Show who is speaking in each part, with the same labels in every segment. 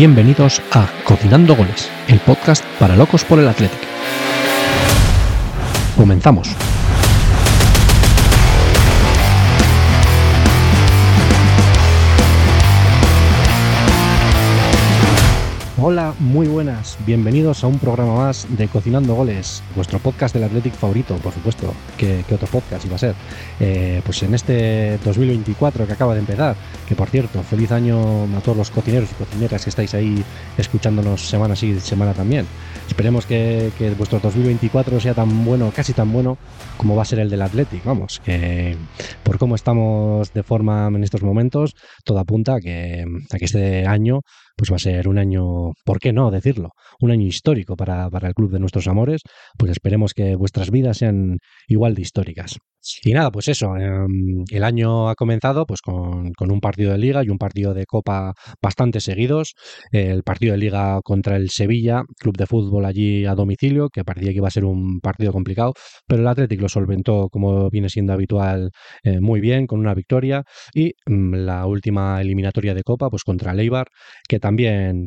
Speaker 1: Bienvenidos a Cocinando Goles, el podcast para locos por el Atlético. Comenzamos. Hola, muy buenas. Bienvenidos a un programa más de Cocinando Goles, vuestro podcast del Athletic favorito, por supuesto. ¿Qué, otro podcast iba a ser? Eh, pues en este 2024 que acaba de empezar, que por cierto, feliz año a todos los cocineros y cocineras que estáis ahí escuchándonos semana sí, semana también. Esperemos que, que vuestro 2024 sea tan bueno, casi tan bueno, como va a ser el del Athletic. Vamos, por cómo estamos de forma en estos momentos, todo apunta a que, a que este año pues va a ser un año, ¿por qué no decirlo? Un año histórico para, para el Club de Nuestros Amores, pues esperemos que vuestras vidas sean igual de históricas. Y nada, pues eso, em, el año ha comenzado pues con, un partido de liga y un partido de copa bastante seguidos. El partido de liga contra el Sevilla, club de fútbol allí a domicilio, que parecía que iba a ser un partido complicado, pero el Athletic lo solventó como viene siendo habitual eh, muy bien, con una victoria. Y mm, la última eliminatoria de copa, pues contra el Eibar, que también también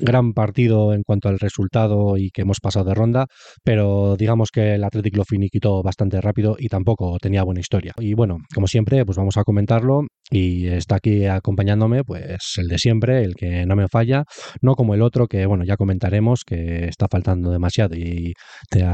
Speaker 1: gran partido en cuanto al resultado y que hemos pasado de ronda, pero digamos que el Athletic lo finiquitó bastante rápido y tampoco tenía buena historia. Y bueno, como siempre, pues vamos a comentarlo y está aquí acompañándome pues el de siempre, el que no me falla, no como el otro que bueno, ya comentaremos que está faltando demasiado y te,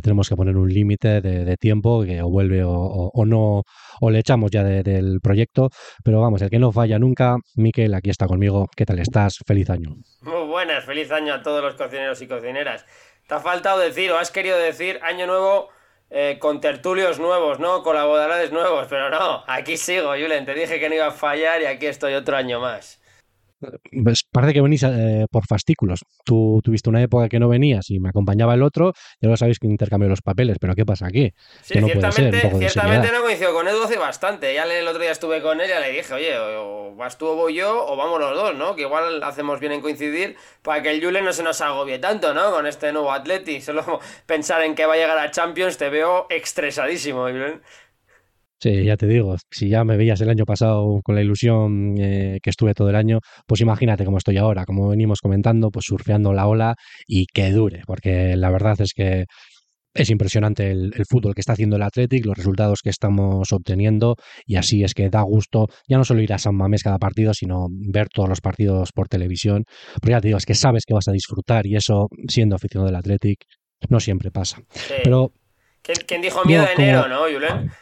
Speaker 1: tenemos que poner un límite de, tiempo que o vuelve o, no o le echamos ya del proyecto, pero vamos, el que no falla nunca, Miquel, aquí está conmigo. ¿Qué tal estás? Feliz año.
Speaker 2: Muy buenas, feliz año a todos los cocineros y cocineras. Te ha faltado decir o has querido decir año nuevo eh, con tertulios nuevos, ¿no? Colaboradores nuevos, pero no, aquí sigo, Julen, te dije que no iba a fallar y aquí estoy otro año más.
Speaker 1: Pues parece que venís eh, por fascículos. Tú tuviste una época que no venías y me acompañaba el otro, y ahora sabéis que intercambio los papeles, pero ¿qué pasa aquí?
Speaker 2: Sí, ciertamente, ciertamente no coincido con Edu hace bastante. Ya el otro día estuve con él y le dije, oye, o vas tú o voy yo, o vamos los dos, ¿no? Que igual hacemos bien en coincidir para que el Julen no se nos agobie tanto, ¿no? Con este nuevo Atleti. Solo pensar en que va a llegar a Champions te veo estresadísimo, Julen.
Speaker 1: Sí, ya te digo, si ya me veías el año pasado con la ilusión eh, que estuve todo el año, pues imagínate cómo estoy ahora, como venimos comentando, pues surfeando la ola y que dure, porque la verdad es que es impresionante el, fútbol que está haciendo el Athletic, los resultados que estamos obteniendo y así es que da gusto ya no solo ir a San Mamés cada partido, sino ver todos los partidos por televisión, porque ya te digo, es que sabes que vas a disfrutar y eso, siendo aficionado del Athletic, no siempre pasa. Pero...
Speaker 2: ¿Quién, dijo miedo de enero, no, Julen?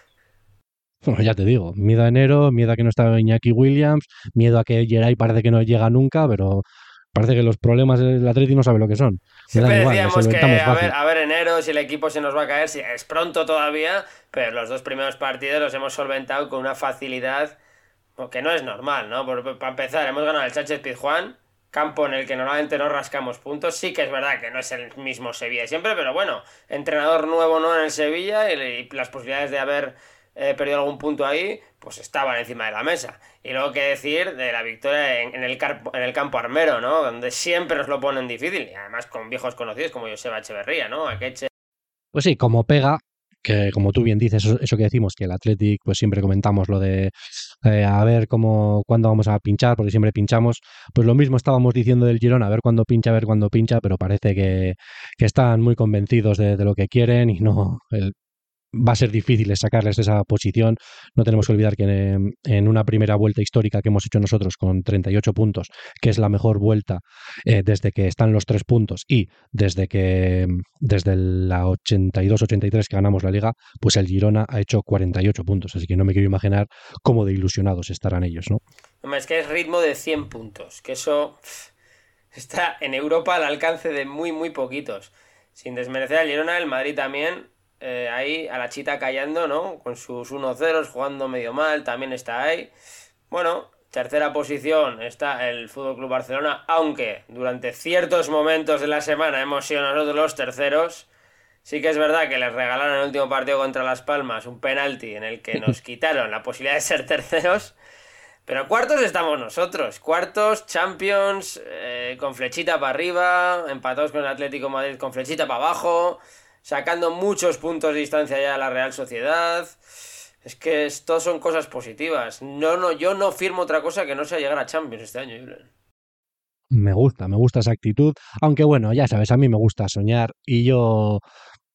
Speaker 1: Bueno, ya te digo, miedo a enero, miedo a que no está Iñaki Williams, miedo a que Geray parece que no llega nunca, pero parece que los problemas del Atleti no sabe lo que son.
Speaker 2: Siempre decíamos que a ver, a ver enero si el equipo se nos va a caer, si es pronto todavía, pero los dos primeros partidos los hemos solventado con una facilidad que no es normal, ¿no? para empezar, hemos ganado el Sánchez Pizjuán, campo en el que normalmente no rascamos puntos. Sí que es verdad que no es el mismo Sevilla siempre, pero bueno, entrenador nuevo no en el Sevilla y las posibilidades de haber eh, perdido algún punto ahí, pues estaban encima de la mesa. Y luego que decir de la victoria en, el, en el campo armero, ¿no? Donde siempre nos lo ponen difícil. Y además con viejos conocidos como Joseba Echeverría, ¿no? Akeche.
Speaker 1: Pues sí, como pega, que como tú bien dices, eso, que decimos, que el Athletic, pues siempre comentamos lo de eh, a ver cómo, cuándo vamos a pinchar, porque siempre pinchamos, pues lo mismo estábamos diciendo del Girona, a ver cuándo pincha, a ver cuándo pincha, pero parece que, que están muy convencidos de, de, lo que quieren y no, el, va a ser difícil sacarles de esa posición. No tenemos que olvidar que en, una primera vuelta histórica que hemos hecho nosotros con 38 puntos, que es la mejor vuelta eh, desde que están los tres puntos y desde que desde la 82-83 que ganamos la liga, pues el Girona ha hecho 48 puntos. Así que no me quiero imaginar cómo de ilusionados estarán ellos, ¿no?
Speaker 2: Es que es ritmo de 100 puntos, que eso está en Europa al alcance de muy, muy poquitos. Sin desmerecer al Girona, el Madrid también eh, ahí a la chita callando, ¿no? Con sus 1-0, jugando medio mal, también está ahí. Bueno, tercera posición está el Fútbol Club Barcelona, aunque durante ciertos momentos de la semana hemos sido nosotros los terceros. Sí que es verdad que les regalaron el último partido contra Las Palmas un penalti en el que nos quitaron la posibilidad de ser terceros. Pero cuartos estamos nosotros. Cuartos, Champions, eh, con flechita para arriba, empatados con el Atlético Madrid con flechita para abajo sacando muchos puntos de distancia ya a la Real Sociedad. Es que esto son cosas positivas. No, no, yo no firmo otra cosa que no sea llegar a Champions este año, Julen.
Speaker 1: Me gusta, me gusta esa actitud, aunque bueno, ya sabes, a mí me gusta soñar y yo,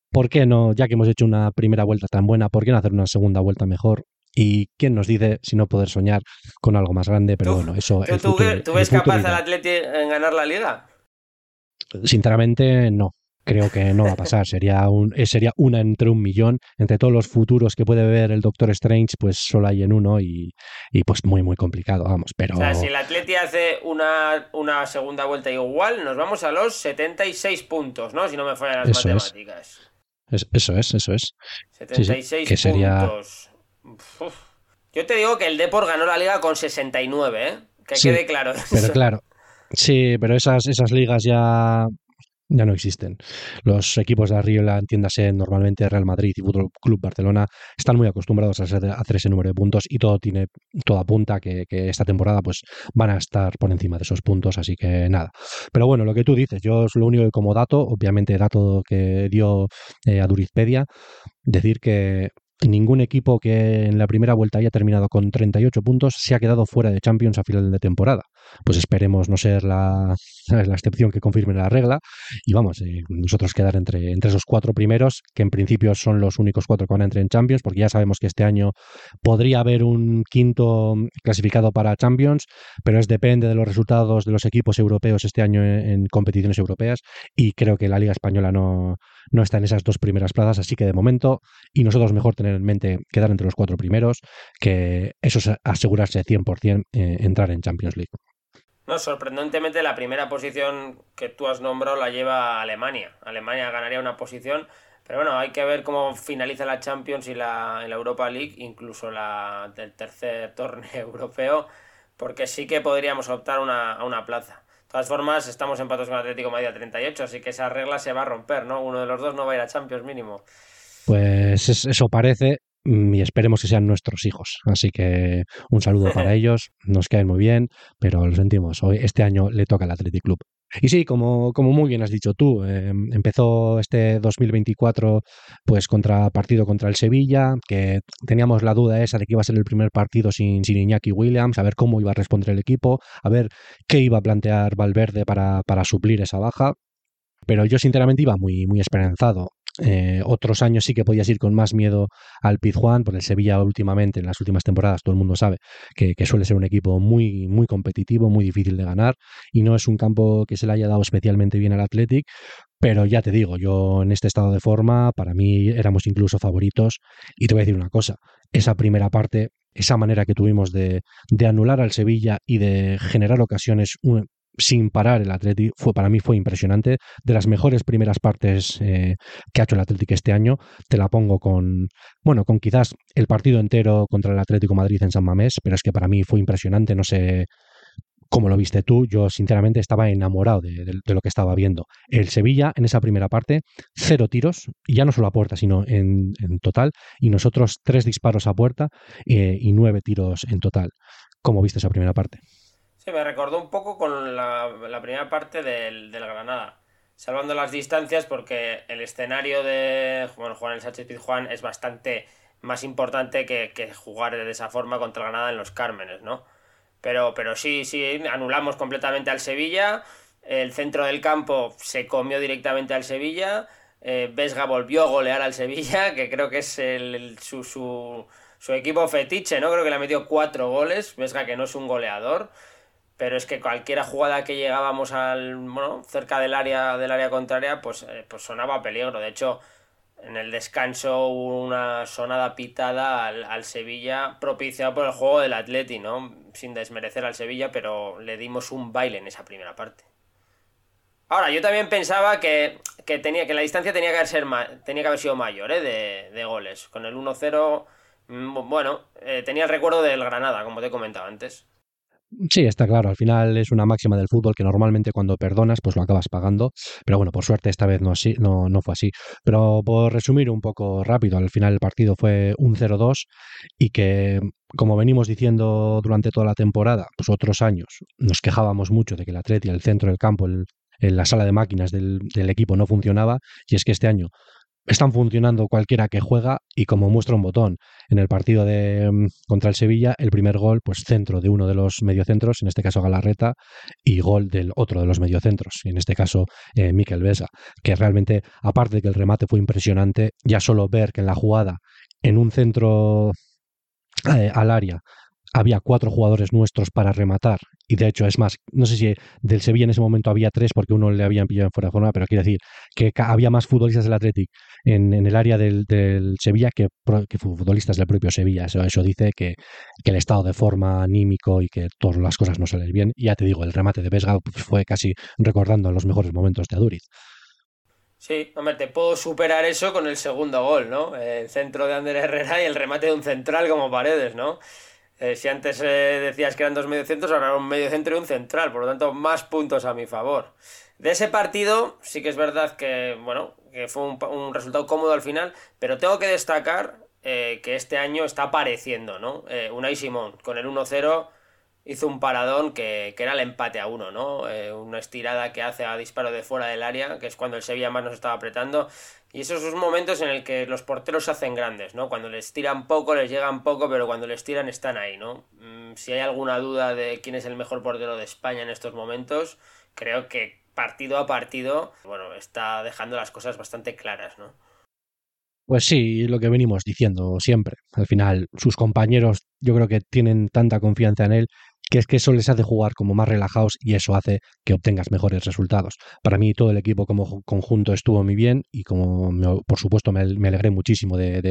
Speaker 1: ¿por qué no, ya que hemos hecho una primera vuelta tan buena, ¿por qué no hacer una segunda vuelta mejor? Y quién nos dice si no poder soñar con algo más grande, pero bueno, eso...
Speaker 2: ¿Tú, ¿tú ves capaz al Atleti en ganar la liga?
Speaker 1: Sinceramente, no creo que no va a pasar. Sería, un, eh, sería una entre un millón. Entre todos los futuros que puede ver el Doctor Strange, pues solo hay en uno y, y pues muy, muy complicado, vamos. Pero...
Speaker 2: O sea, si el Atleti hace una, una segunda vuelta igual, nos vamos a los 76 puntos, ¿no? Si no me fallan las matemáticas.
Speaker 1: Es. eso es, eso es.
Speaker 2: 76 que sería... puntos. Yo te digo que el Depor ganó la liga con 69, ¿eh? Que quede claro.
Speaker 1: Pero claro, Sí, pero esas, esas ligas ya ya no existen. Los equipos de arriba, entiéndase normalmente Real Madrid y Fútbol Club Barcelona, están muy acostumbrados a hacer, ese número de puntos y todo tiene, todo apunta que, que, esta temporada pues van a estar por encima de esos puntos, así que nada. Pero bueno, lo que tú dices, yo es lo único que como dato, obviamente dato que dio eh, a Durizpedia, decir que Ningún equipo que en la primera vuelta haya terminado con 38 puntos se ha quedado fuera de Champions a final de temporada. Pues esperemos no ser la, la excepción que confirme la regla y vamos, eh, nosotros quedar entre, entre esos cuatro primeros, que en principio son los únicos cuatro que van a entrar en Champions, porque ya sabemos que este año podría haber un quinto clasificado para Champions, pero es depende de los resultados de los equipos europeos este año en, competiciones europeas y creo que la Liga Española no, no está en esas dos primeras plazas, así que de momento, y nosotros mejor tener en mente quedar entre los cuatro primeros, que eso es asegurarse 100% eh, entrar en Champions League.
Speaker 2: No, sorprendentemente la primera posición que tú has nombrado la lleva Alemania. Alemania ganaría una posición, pero bueno, hay que ver cómo finaliza la Champions y la, Europa League, incluso la del tercer torneo europeo, porque sí que podríamos optar una, a una plaza. De todas formas, estamos empatados con Atlético Madrid a 38, así que esa regla se va a romper, ¿no? Uno de los dos no va a ir a Champions mínimo.
Speaker 1: Pues eso parece y esperemos que sean nuestros hijos. Así que un saludo para ellos, nos caen muy bien, pero lo sentimos, hoy este año le toca al Athletic Club. Y sí, como, como muy bien has dicho tú, eh, empezó este 2024 pues contra partido contra el Sevilla, que teníamos la duda esa de que iba a ser el primer partido sin, sin Iñaki Williams, a ver cómo iba a responder el equipo, a ver qué iba a plantear Valverde para, para suplir esa baja. Pero yo sinceramente iba muy, muy esperanzado. Eh, otros años sí que podías ir con más miedo al Pizjuán, por el Sevilla últimamente, en las últimas temporadas, todo el mundo sabe que, suele ser un equipo muy, muy competitivo, muy difícil de ganar, y no es un campo que se le haya dado especialmente bien al Athletic, pero ya te digo, yo en este estado de forma, para mí éramos incluso favoritos, y te voy a decir una cosa, esa primera parte esa manera que tuvimos de, de, anular al Sevilla y de generar ocasiones sin parar el Atleti fue para mí fue impresionante. De las mejores primeras partes eh, que ha hecho el Atlético este año te la pongo con bueno con quizás el partido entero contra el Atlético Madrid en San Mamés pero es que para mí fue impresionante no sé cómo lo viste tú. Yo sinceramente estaba enamorado de, lo que estaba viendo. El Sevilla en esa primera parte cero tiros y ya no solo a puerta sino en, total y nosotros tres disparos a puerta eh, y nueve tiros en total. ¿cómo viste esa primera parte?
Speaker 2: Sí, me recordó un poco con la, primera parte del, Granada. Salvando las distancias porque el escenario de bueno, jugar en el Sánchez Pizjuán es bastante más importante que, jugar de esa forma contra el Granada en los Cármenes, ¿no? Pero, pero sí, sí, anulamos completamente al Sevilla. El centro del campo se comió directamente al Sevilla. Eh, Vesga volvió a golear al Sevilla, que creo que es el, su, su, su, equipo fetiche, ¿no? Creo que le ha metido cuatro goles. Vesga que no es un goleador pero es que cualquier jugada que llegábamos al bueno, cerca del área del área contraria pues, eh, pues sonaba peligro. De hecho en el descanso una sonada pitada al, Sevilla propiciada por el juego del Atleti no sin desmerecer al Sevilla pero le dimos un baile en esa primera parte. Ahora yo también pensaba que, tenía que la distancia tenía que haber, ser tenía que haber sido mayor ¿eh? de, de goles. Con el 1-0 mm, bueno eh, tenía el recuerdo del Granada como te he comentado antes
Speaker 1: Sí, está claro. Al final es una máxima del fútbol que normalmente cuando perdonas, pues lo acabas pagando. Pero bueno, por suerte esta vez no, así, no, no fue así. Pero por resumir un poco rápido, al final el partido fue un 0-2 y que, como venimos diciendo durante toda la temporada, pues otros años nos quejábamos mucho de que el Atleti, el centro del campo, el, en la sala de máquinas del, del equipo no funcionaba. Y es que este año están funcionando cualquiera que juega y como muestra un botón. En el partido de mm, contra el Sevilla, el primer gol, pues centro de uno de los mediocentros, en este caso Galarreta, y gol del otro de los mediocentros, en este caso eh, Miquel Besa, que realmente, aparte de que el remate fue impresionante, ya solo ver que en la jugada, en un centro eh, al área, había cuatro jugadores nuestros para rematar. Y de hecho, es más, no sé si del Sevilla en ese momento había tres porque uno le habían pillado en fuera de forma, pero quiero decir que había más futbolistas del Athletic en, en el área del, Sevilla que, futbolistas del propio Sevilla. Eso, dice que, el estado de forma anímico y que todas las cosas no salen bien. Y ya te digo, el remate de Vesga fue casi recordando los mejores momentos de Aduriz.
Speaker 2: Sí, hombre, te puedo superar eso con el segundo gol, ¿no? El centro de Ander Herrera y el remate de un central como Paredes, ¿no? Eh, si antes eh, decías que eran dos mediocentros, ahora un mediocentro y un central, por lo tanto, más puntos a mi favor. De ese partido, sí que es verdad que, bueno, que fue un, resultado cómodo al final, pero tengo que destacar eh, que este año está apareciendo, ¿no? Unai Simón, con el 1-0, hizo un paradón que, que, era el empate a uno, ¿no? una estirada que hace a disparo de fuera del área, que es cuando el Sevilla más nos estaba apretando. Y esos son momentos en el que los porteros se hacen grandes, ¿no? Cuando les tiran poco, les llegan poco, pero cuando les tiran están ahí, ¿no? Mm, si hay alguna duda de quién es el mejor portero de España en estos momentos, creo que partido a partido, bueno, está dejando las cosas bastante claras, ¿no?
Speaker 1: Pues sí, lo que venimos diciendo siempre. Al final, sus compañeros yo creo que tienen tanta confianza en él que es que eso les hace jugar como más relajados y eso hace que obtengas mejores resultados. Para mí todo el equipo como conjunto estuvo muy bien y como por supuesto me, alegré muchísimo de,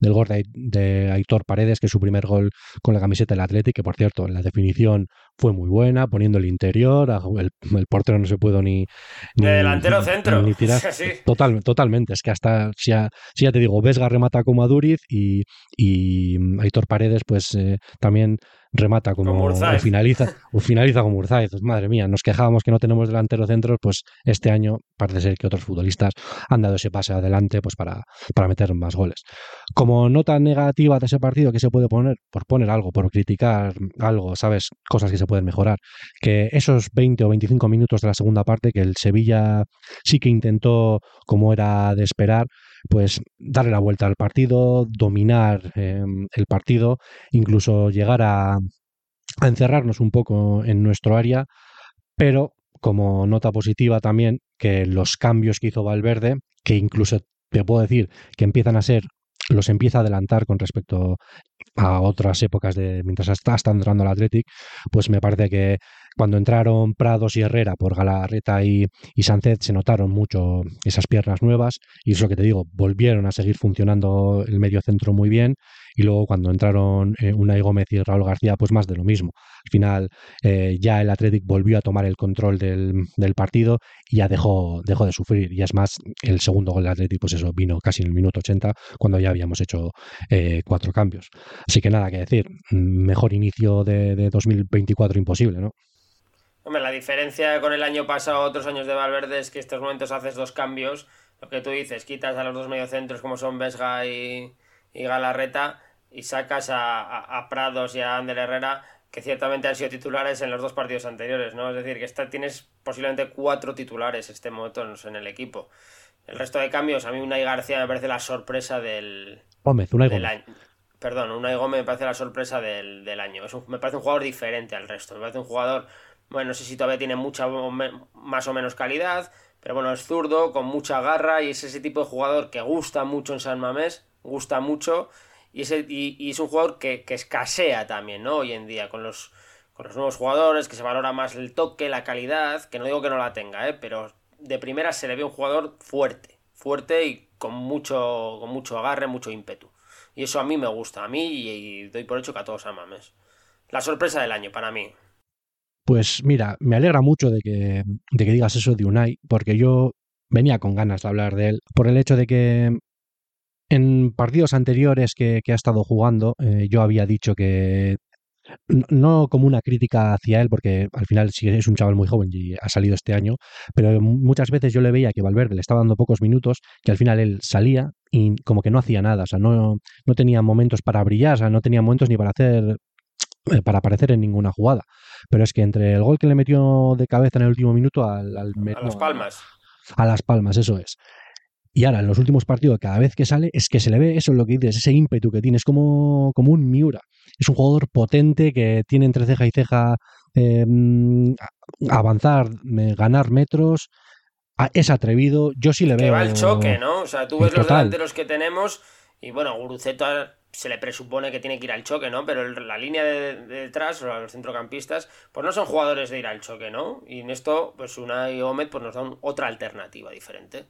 Speaker 1: del gol de, Aitor Paredes, que es su primer gol con la camiseta del Atlético, que por cierto la definición fue muy buena, poniendo el interior, el, portero no se pudo ni...
Speaker 2: ni delantero centro.
Speaker 1: Ni tirar. Total, totalmente, es que hasta, si ya, si ya te digo, Vesga remata como a Duriz y, y Aitor Paredes pues eh, también remata como, o finaliza o finaliza como Urzaiz. Madre mía, nos quejábamos que no tenemos delantero centro, pues este año parece ser que otros futbolistas han dado ese pase adelante pues para, para meter más goles. Como nota negativa de ese partido que se puede poner, por poner algo, por criticar algo, ¿sabes? Cosas que se pueden mejorar. Que esos 20 o 25 minutos de la segunda parte que el Sevilla sí que intentó como era de esperar, pues darle la vuelta al partido, dominar em, el partido, incluso llegar a, a encerrarnos un poco en nuestro área, pero como nota positiva también que los cambios que hizo Valverde, que incluso te puedo decir que empiezan a ser los empieza a adelantar con respecto a otras épocas de mientras está, entrando el Athletic, pues me parece que cuando entraron Prados y Herrera por Galarreta y, y Sánchez se notaron mucho esas piernas nuevas y eso que te digo, volvieron a seguir funcionando el medio centro muy bien y luego cuando entraron eh, Unai Gómez y Raúl García, pues más de lo mismo. Al final eh, ya el Athletic volvió a tomar el control del, partido y ya dejó, dejó de sufrir. Y es más, el segundo gol del Athletic, pues eso vino casi en el minuto 80, cuando ya habíamos hecho eh, cuatro cambios. Así que nada que decir, mejor inicio de, de 2024 imposible, ¿no?
Speaker 2: Hombre, la diferencia con el año pasado, otros años de Valverde, es que estos momentos haces dos cambios. Lo que tú dices, quitas a los dos mediocentros como son Vesga y, y Galarreta y sacas a, Prados y a Ander Herrera que ciertamente han sido titulares en los dos partidos anteriores, ¿no? Es decir, que esta, tienes posiblemente cuatro titulares este momento en el equipo. El resto de cambios, a mí Unai García me parece la sorpresa del,
Speaker 1: Gómez, Unai Gómez.
Speaker 2: año. Perdón, Unai Gómez me parece la sorpresa del, año. me parece un jugador diferente al resto. Me parece un jugador, bueno, no sé si todavía tiene mucha más o menos calidad, pero bueno, es zurdo, con mucha garra y es ese tipo de jugador que gusta mucho en San Mamés gusta mucho y es, un jugador que, escasea también, ¿no? Hoy en día, con los, con los nuevos jugadores, que se valora más el toque, la calidad, que no digo que no la tenga, ¿eh? Pero de primera se le ve un jugador fuerte, fuerte y con mucho, con mucho agarre, mucho ímpetu. Y eso a mí me gusta, a mí y, doy por hecho que a todos amames. La sorpresa del año para mí.
Speaker 1: Pues mira, me alegra mucho de que, de que digas eso de Unai, porque yo venía con ganas de hablar de él, por el hecho de que en partidos anteriores que, ha estado jugando, eh, yo había dicho que no como una crítica hacia él, porque al final sí es un chaval muy joven y ha salido este año, pero muchas veces yo le veía que Valverde le estaba dando pocos minutos, que al final él salía y como que no hacía nada, o sea, no, no tenía momentos para brillar, o sea, no tenía momentos ni para hacer para aparecer en ninguna jugada. Pero es que entre el gol que le metió de cabeza en el último minuto al,
Speaker 2: a las palmas.
Speaker 1: A las palmas, eso es Y ahora, en los últimos partidos, cada vez que sale, es que se le ve eso, es lo que dices, ese ímpetu que tiene, es como, como un Miura. Es un jugador potente que tiene entre ceja y ceja eh, avanzar, ganar metros, es atrevido. Yo sí le veo.
Speaker 2: Que va al choque, ¿no? O sea, tú ves los delanteros que tenemos y bueno, Guruceta se le presupone que tiene que ir al choque, ¿no? Pero la línea de, detrás, los centrocampistas, pues no son jugadores de ir al choque, ¿no? Y en esto, pues una y Gómez pues nos dan otra alternativa diferente.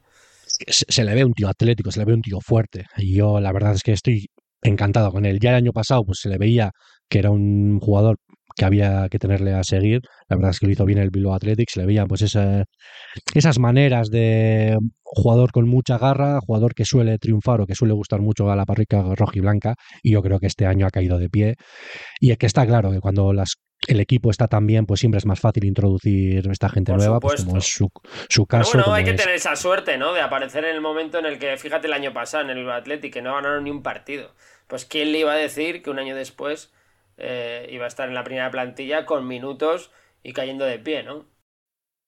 Speaker 1: Se, le ve un tío atlético, se le ve un tío fuerte. Y yo la verdad es que estoy encantado con él. Ya el año pasado, pues se le veía que era un jugador que había que tenerle a seguir. La verdad es que lo hizo bien el Bilbao Athletics, le veía pues esas maneras de jugador con mucha garra, jugador que suele triunfar o que suele gustar mucho a la parrica roja y blanca, y yo creo que este año ha caído de pie. Y es que está claro que cuando las, el equipo está tan bien, pues siempre es más fácil introducir esta gente nueva, pues como es su, su caso.
Speaker 2: bueno, hay que tener esa suerte, ¿no? De aparecer en el momento en el que, fíjate, el año pasado en el Bilbao Athletic, que no ganaron ni un partido. Pues quién le iba a decir que un año después eh, iba a estar en la primera plantilla con minutos y cayendo de pie, ¿no?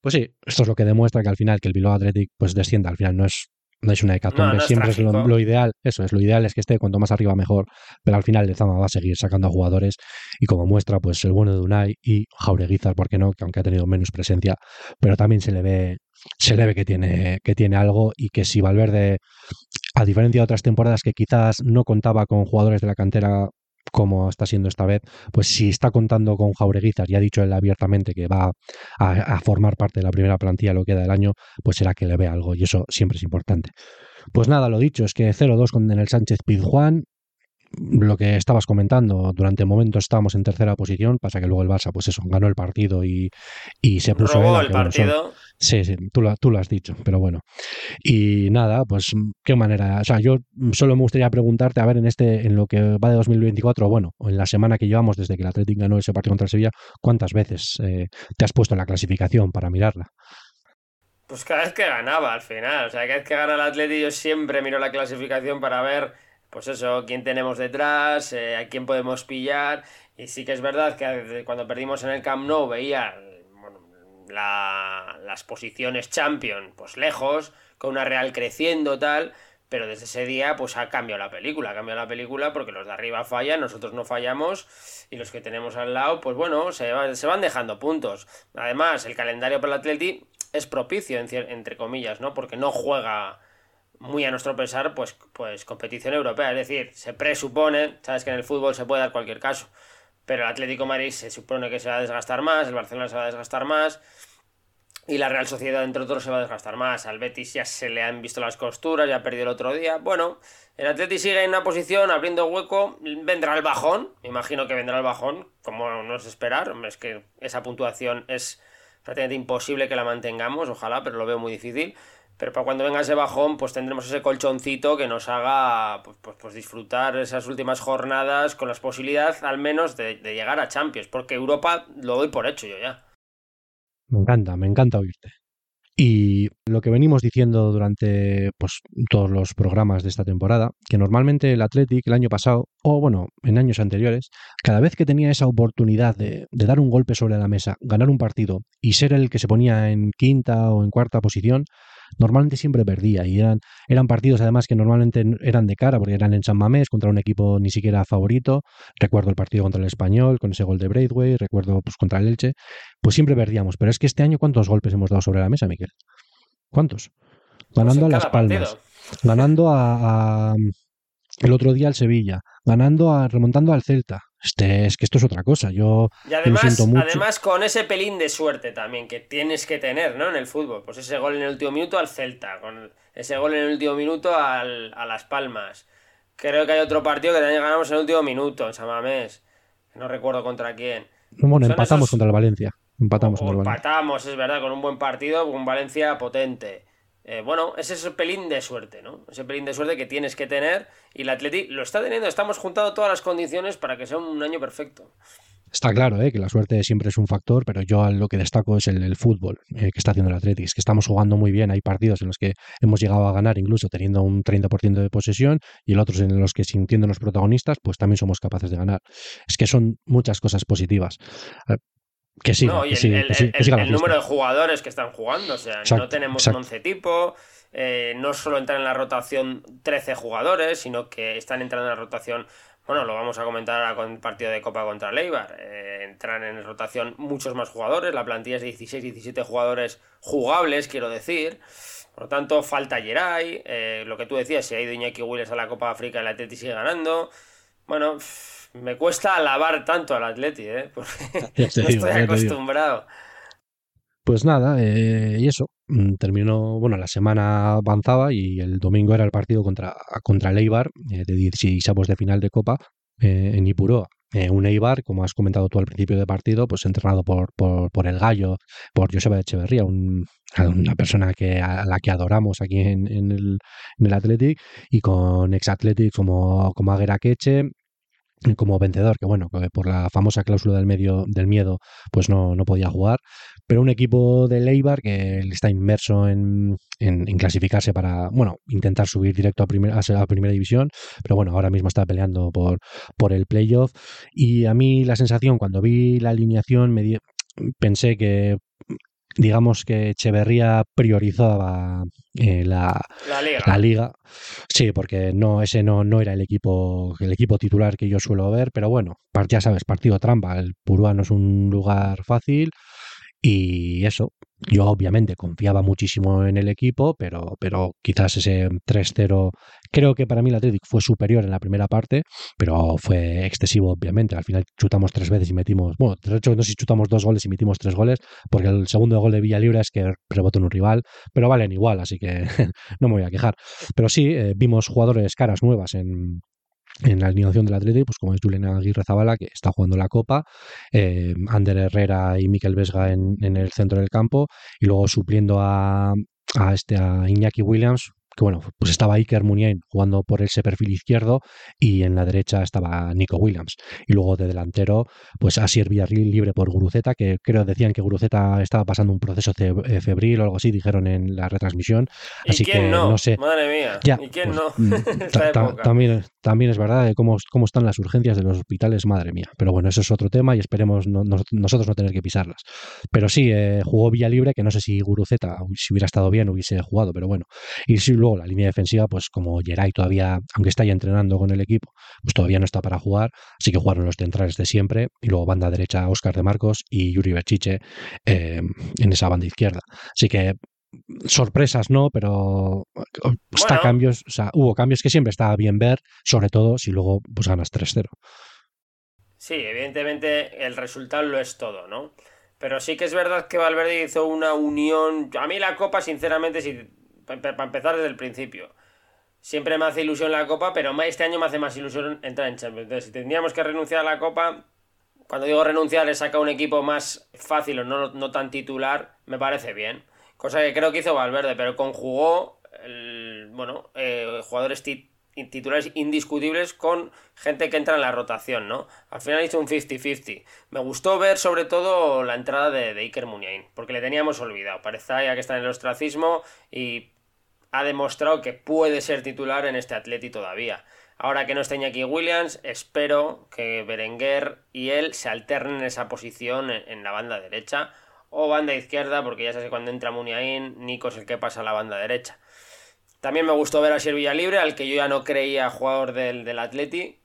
Speaker 1: Pues sí, esto es lo que demuestra que al final que el Bilbao Athletic pues descienda, al final no es no es una hecatombe, siempre es lo, ideal, eso es, lo ideal es que esté cuanto más arriba mejor, pero al final el Zama va a seguir sacando a jugadores y como muestra pues el bueno de Unai y Jaureguizar, ¿por qué no? Que aunque ha tenido menos presencia, pero también se le ve se le ve que tiene, que tiene algo y que si Valverde, a diferencia de otras temporadas que quizás no contaba con jugadores de la cantera como está siendo esta vez, pues si está contando con Jaureguizar y ha dicho él abiertamente que va a, formar parte de la primera plantilla lo que queda del año, pues será que le ve algo y eso siempre es importante. Pues nada, lo dicho, es que 0-2 con el Sánchez Pizjuán, lo que estabas comentando, durante momentos estábamos en tercera posición, pasa que luego el Barça, pues eso, ganó el partido y, se puso...
Speaker 2: Robó el partido.
Speaker 1: Sí, sí, tú lo, tú lo has dicho, pero bueno. Y nada, pues qué manera, o sea, yo solo me gustaría preguntarte, a ver, en este, en lo que va de 2024, bueno, en la semana que llevamos desde que el Atlético ganó ese partido contra Sevilla, ¿cuántas veces eh, te has puesto en la clasificación para mirarla?
Speaker 2: Pues cada vez que ganaba al final, o sea, cada vez que gana el Atlético yo siempre miro la clasificación para ver pues eso, quién tenemos detrás, eh, a quién podemos pillar. Y sí que es verdad que cuando perdimos en el Camp Nou veía las posiciones champion pues lejos, con una Real creciendo tal, pero desde ese día pues ha cambiado la película, ha cambiado la película porque los de arriba fallan, nosotros no fallamos y los que tenemos al lado pues bueno, se, se van dejando puntos. Además, el calendario para el Atleti es propicio, entre comillas, ¿no? Porque no juega muy a nuestro pesar, pues, pues competición europea. Es decir, se presupone, sabes que en el fútbol se puede dar cualquier caso, pero el Atlético Madrid se supone que se va a desgastar más, el Barcelona se va a desgastar más, y la Real Sociedad, entre otros, se va a desgastar más. Al Betis ya se le han visto las costuras, ya ha perdido el otro día. Bueno, el Atlético sigue en una posición, abriendo hueco, vendrá el bajón, me imagino que vendrá el bajón, como no es esperar, es que esa puntuación es prácticamente imposible que la mantengamos, ojalá, pero lo veo muy difícil. Pero para cuando venga ese bajón, pues tendremos ese colchoncito que nos haga pues, pues, pues disfrutar esas últimas jornadas con las posibilidades al menos de, llegar a Champions, porque Europa lo doy por hecho yo ya.
Speaker 1: Me encanta, me encanta oírte. Y lo que venimos diciendo durante pues, todos los programas de esta temporada, que normalmente el Athletic el año pasado, o bueno, en años anteriores, cada vez que tenía esa oportunidad de, de, dar un golpe sobre la mesa, ganar un partido y ser el que se ponía en quinta o en cuarta posición, normalmente siempre perdía y eran, eran partidos además que normalmente eran de cara porque eran en San Mamés contra un equipo ni siquiera favorito. Recuerdo el partido contra el Español con ese gol de Braithwaite, recuerdo pues contra el Elche, pues siempre perdíamos. Pero es que este año ¿cuántos golpes hemos dado sobre la mesa, Miguel? ¿Cuántos? Ganando a Las Palmas, ganando a, el otro día al Sevilla, ganando a, remontando al Celta, este, es que esto es otra cosa. Yo
Speaker 2: y además, además con ese pelín de suerte también que tienes que tener, ¿no? En el fútbol. Pues ese gol en el último minuto al Celta, con ese gol en el último minuto al, a Las Palmas. Creo que hay otro partido que también ganamos en el último minuto, en Samamés. No recuerdo contra quién.
Speaker 1: Bueno, empatamos contra el Valencia. Empatamos,
Speaker 2: contra el Valencia. empatamos, es verdad, con un buen partido, con Valencia potente. Eh, bueno, ese es el pelín de suerte, ¿no? Ese pelín de suerte que tienes que tener y el Atleti lo está teniendo. Estamos juntando todas las condiciones para que sea un año perfecto.
Speaker 1: Está claro ¿eh? que la suerte siempre es un factor, pero yo lo que destaco es el, fútbol eh, que está haciendo el Atleti. Es que estamos jugando muy bien. Hay partidos en los que hemos llegado a ganar incluso teniendo un 30% de posesión y el otros en los que sintiendo los protagonistas, pues también somos capaces de ganar. Es que son muchas cosas positivas. Que sí,
Speaker 2: el, número de jugadores que están jugando, o sea, no tenemos un once tipo, eh, no solo entran en la rotación 13 jugadores, sino que están entrando en la rotación bueno, lo vamos a comentar ahora con el partido de Copa contra Leibar. Eh, entran en rotación muchos más jugadores, la plantilla es de 16-17 jugadores jugables, quiero decir. Por lo tanto, falta Geray, eh, lo que tú decías, si ha ido Iñaki Willis a la Copa África, el Atleti sigue ganando. Bueno, me cuesta alabar tanto al Atleti, ¿eh? porque no estoy acostumbrado.
Speaker 1: Pues nada, eh, y eso, mm, terminó, bueno, la semana avanzaba y el domingo era el partido contra, contra el Eibar, eh, de 16 de final de Copa, eh, en Ipuroa. un Eibar, como has comentado tú al principio del partido, pues entrenado por, por, por el Gallo, por Joseba Echeverría, un, una persona que, a la que adoramos aquí en, en el, en el Athletic, y con ex Athletic como, como Aguera Queche, como vencedor, que bueno, por la famosa cláusula del medio del miedo, pues no, no podía jugar. Pero un equipo de Leibar que está inmerso en, en, clasificarse para, bueno, intentar subir directo a, primera a primera división, pero bueno, ahora mismo está peleando por, por el playoff. Y a mí la sensación cuando vi la alineación me pensé que digamos que Echeverría priorizaba eh, la, la, liga. Sí, porque no, ese no, no era el equipo, el equipo titular que yo suelo ver, pero bueno, ya sabes, partido trampa. El Purúa no es un lugar fácil. Y eso, yo obviamente confiaba muchísimo en el equipo, pero, pero quizás ese 3-0, creo que para mí el Athletic fue superior en la primera parte, pero fue excesivo obviamente. Al final chutamos tres veces y metimos, bueno, de hecho no sé si chutamos dos goles y metimos tres goles, porque el segundo gol de Villa Libre es que rebotó en un rival, pero valen igual, así que no me voy a quejar. Pero sí, eh, vimos jugadores caras nuevas en, en la alineación del Atlético, pues como es Julián Aguirre Zabala, que está jugando la Copa, eh, Ander Herrera y Miquel Vesga en, en, el centro del campo, y luego supliendo a, a, este, a Iñaki Williams, que bueno, pues estaba Iker Muniain jugando por ese perfil izquierdo y en la derecha estaba Nico Williams. Y luego de delantero, pues Asier Villarreal libre por Guruceta, que creo decían que Guruceta estaba pasando un proceso eh, febril o algo así, dijeron en la retransmisión. Así
Speaker 2: quién
Speaker 1: que
Speaker 2: no?
Speaker 1: sé.
Speaker 2: Madre mía. ¿Y quién
Speaker 1: pues,
Speaker 2: no?
Speaker 1: Mm, también, también es verdad de cómo, cómo están las urgencias de los hospitales, madre mía. Pero bueno, eso es otro tema y esperemos nosotros no tener que pisarlas. Pero sí, eh, jugó Villa Libre, que no sé si Guruceta, si hubiera estado bien, hubiese jugado, pero bueno. Y sí, luego la línea defensiva, pues como Geray todavía, aunque está ya entrenando con el equipo, pues todavía no está para jugar, así que jugaron los centrales de siempre, y luego banda derecha Oscar de Marcos y Yuri Berchiche eh, en esa banda izquierda. Así que sorpresas no, pero está cambios, o sea, hubo cambios que siempre estaba bien ver, sobre todo si luego pues ganas 3-0.
Speaker 2: Sí, evidentemente el resultado lo es todo, ¿no? Pero sí que es verdad que Valverde hizo una unión. A mí la Copa, sinceramente, si para empezar desde el principio. Siempre me hace ilusión la Copa, pero este año me hace más ilusión entrar en Champions. Entonces, si tendríamos que renunciar a la Copa, cuando digo renunciar, es sacar un equipo más fácil o no, no tan titular, me parece bien. Cosa que creo que hizo Valverde, pero conjugó, el, bueno, eh, jugadores titulares indiscutibles con gente que entra en la rotación, ¿no? Al final hizo un 50-50. Me gustó ver sobre todo la entrada de, Iker Muniain, porque le teníamos olvidado. Parece ya que está en el ostracismo y ha demostrado que puede ser titular en este Atleti todavía. Ahora que no está Iñaki Williams, espero que Berenguer y él se alternen en esa posición en, la banda derecha o banda izquierda, porque ya sabes que cuando entra Muniain, Nico es el que pasa a la banda derecha. También me gustó ver a Sir Libre, al que yo ya no creía jugador del, del Atleti,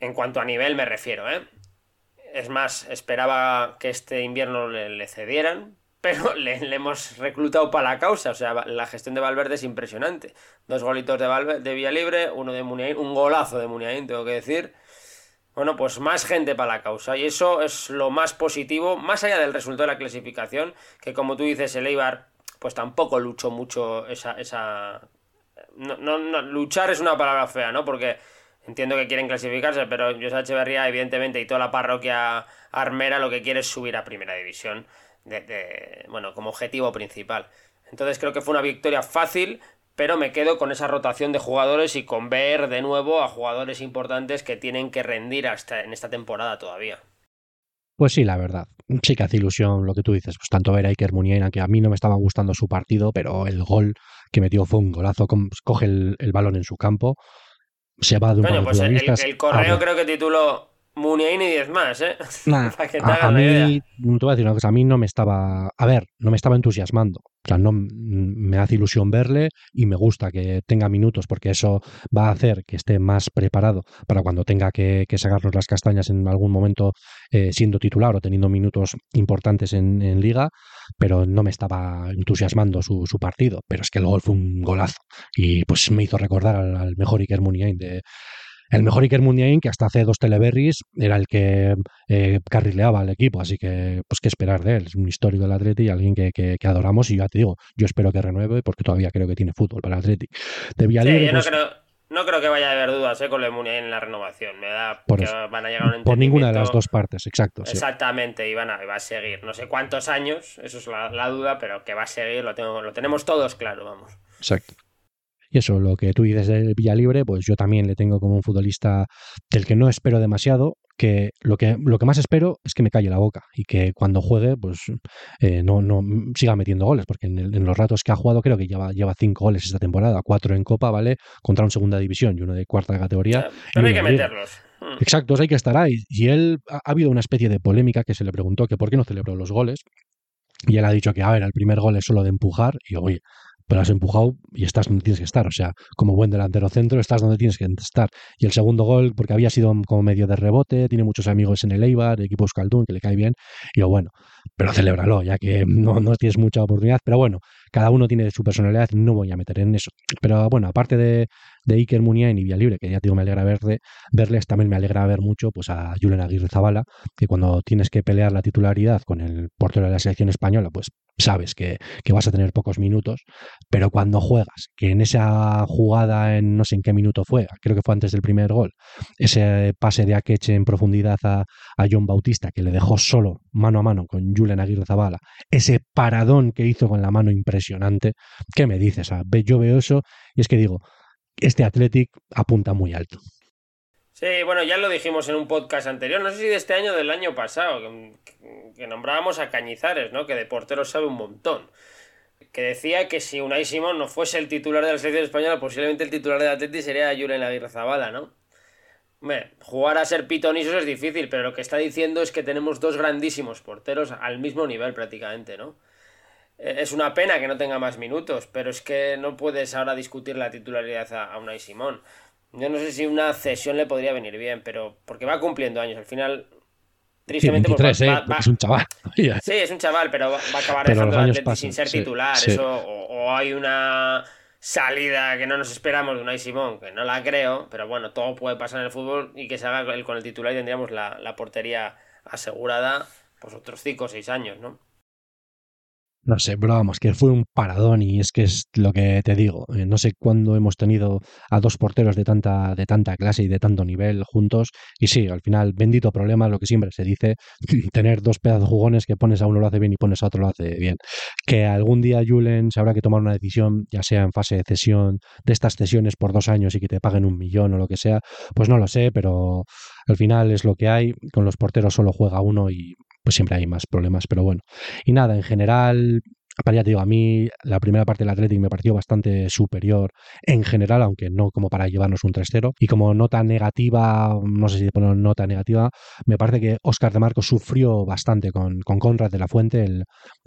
Speaker 2: en cuanto a nivel me refiero, ¿eh? Es más, esperaba que este invierno le, cedieran, pero le, hemos reclutado para la causa. O sea, la gestión de Valverde es impresionante. Dos golitos de, Valverde, de Villalibre, uno de Muniain, un golazo de Muniain, tengo que decir. Bueno, pues más gente para la causa. Y eso es lo más positivo, más allá del resultado de la clasificación, que como tú dices, el Eibar, pues tampoco luchó mucho esa, esa no, no, no, luchar es una palabra fea, ¿no? Porque entiendo que quieren clasificarse, pero José Echeverría, evidentemente, y toda la parroquia armera lo que quiere es subir a primera división, de, bueno, como objetivo principal. Entonces creo que fue una victoria fácil, pero me quedo con esa rotación de jugadores y con ver de nuevo a jugadores importantes que tienen que rendir hasta en esta temporada todavía.
Speaker 1: Pues sí, la verdad. Sí que hace ilusión lo que tú dices. Pues tanto ver a Iker Muniain, que a mí no me estaba gustando su partido, pero el gol que metió fue un golazo. Coge el, balón en su campo, se va de un
Speaker 2: pues el, correo creo que tituló Muniain y 10 más, ¿eh?
Speaker 1: Para que te a, mí, te voy a decir una cosa, a mí no me estaba, a ver, no me estaba entusiasmando. O sea, no me hace ilusión verle y me gusta que tenga minutos porque eso va a hacer que esté más preparado para cuando tenga que, sacarnos las castañas en algún momento eh, siendo titular o teniendo minutos importantes en, liga, pero no me estaba entusiasmando su, partido. Pero es que el gol fue un golazo y pues me hizo recordar al, mejor Iker Muniain de el mejor Iker Mundiain, que hasta hace dos teleberries era el que eh, carrileaba al equipo, así que pues qué esperar de él, es un histórico del Atleti y alguien que, que, adoramos y ya te digo, yo espero que renueve porque todavía creo que tiene fútbol para el Atleti.
Speaker 2: De sí, yo no, pues creo, no creo que vaya a haber dudas eh, con el Mundiain en la renovación, me da por que van a llegar a un
Speaker 1: Por ninguna de las dos partes, exacto.
Speaker 2: Exactamente, y van a, va a seguir, no sé cuántos años, eso es la, la duda, pero que va a seguir, lo, tengo, lo tenemos todos claro, vamos.
Speaker 1: Exacto. Y eso, lo que tú dices de Villalibre, pues yo también le tengo como un futbolista del que no espero demasiado, que lo que, lo que más espero es que me calle la boca y que cuando juegue, pues eh, no, no siga metiendo goles, porque en, los ratos que ha jugado creo que lleva, lleva cinco goles esta temporada, cuatro en Copa, ¿vale? Contra un segunda división y uno de cuarta categoría.
Speaker 2: Pero hay que meterlos.
Speaker 1: Hmm. Exacto, hay que estar ahí. Y él ha, ha habido una especie de polémica que se le preguntó que por qué no celebró los goles. Y él ha dicho que, a ver, el primer gol es solo de empujar. Y oye, pero has empujado y estás donde tienes que estar. O sea, como buen delantero centro, estás donde tienes que estar. Y el segundo gol, porque había sido como medio de rebote, tiene muchos amigos en el Eibar, equipo Euskaldun, que le cae bien. Y yo, bueno, pero celébralo, ya que no, no tienes mucha oportunidad. Pero bueno, cada uno tiene su personalidad, no voy a meter en eso. Pero bueno, aparte de, de Iker Muniain y Libre, que ya digo, me alegra verle, verles, también me alegra ver mucho pues a Julen Aguirre Zabala, que cuando tienes que pelear la titularidad con el portero de la selección española, pues sabes que, vas a tener pocos minutos, pero cuando juegas, que en esa jugada, en no sé en qué minuto fue, creo que fue antes del primer gol, ese pase de Akeche en profundidad a, a John Bautista, que le dejó solo mano a mano con Julen Aguirre Zabala, ese paradón que hizo con la mano impresionante, ¿qué me dices? Yo veo eso y es que digo, este Athletic apunta muy alto.
Speaker 2: Sí, bueno, ya lo dijimos en un podcast anterior, no sé si de este año o del año pasado, que, nombrábamos a Cañizares, ¿no? Que de portero sabe un montón. Que decía que si Unai Simón no fuese el titular de la selección española, posiblemente el titular del Athletic sería Julen Aguirre Zabala, ¿no? jugar a ser pitonisos es difícil, pero lo que está diciendo es que tenemos dos grandísimos porteros al mismo nivel prácticamente, ¿no? Eh, es una pena que no tenga más minutos, pero es que no puedes ahora discutir la titularidad a Unai Simón. Yo no sé si una cesión le podría venir bien, pero porque va cumpliendo años. Al final,
Speaker 1: tristemente, pues eh, es un chaval.
Speaker 2: sí, es un chaval, pero va, a acabar dejando sin ser titular. Eso, o, hay una salida que no nos esperamos de Unai Simón, que no la creo, pero bueno, todo puede pasar en el fútbol y que se haga con el titular y tendríamos la, la portería asegurada pues otros 5 o 6 años, ¿no?
Speaker 1: No sé, pero vamos, que fue un paradón y es que es lo que te digo. Eh, no sé cuándo hemos tenido a dos porteros de tanta, de tanta clase y de tanto nivel juntos. Y sí, al final, bendito problema, lo que siempre se dice, tener dos pedazos jugones que pones a uno lo hace bien y pones a otro lo hace bien. Que algún día Julen se habrá que tomar una decisión, ya sea en fase de cesión, de estas cesiones por dos años y que te paguen un millón o lo que sea, pues no lo sé, pero al final es lo que hay. Con los porteros solo juega uno y pues siempre hay más problemas, pero bueno. Y nada, en general, ya te digo, a mí la primera parte del Athletic me pareció bastante superior en general, aunque no como para llevarnos un 3-0. Y como nota negativa, no sé si poner nota negativa, me parece que Oscar de Marcos sufrió bastante con, con Conrad de la Fuente, el,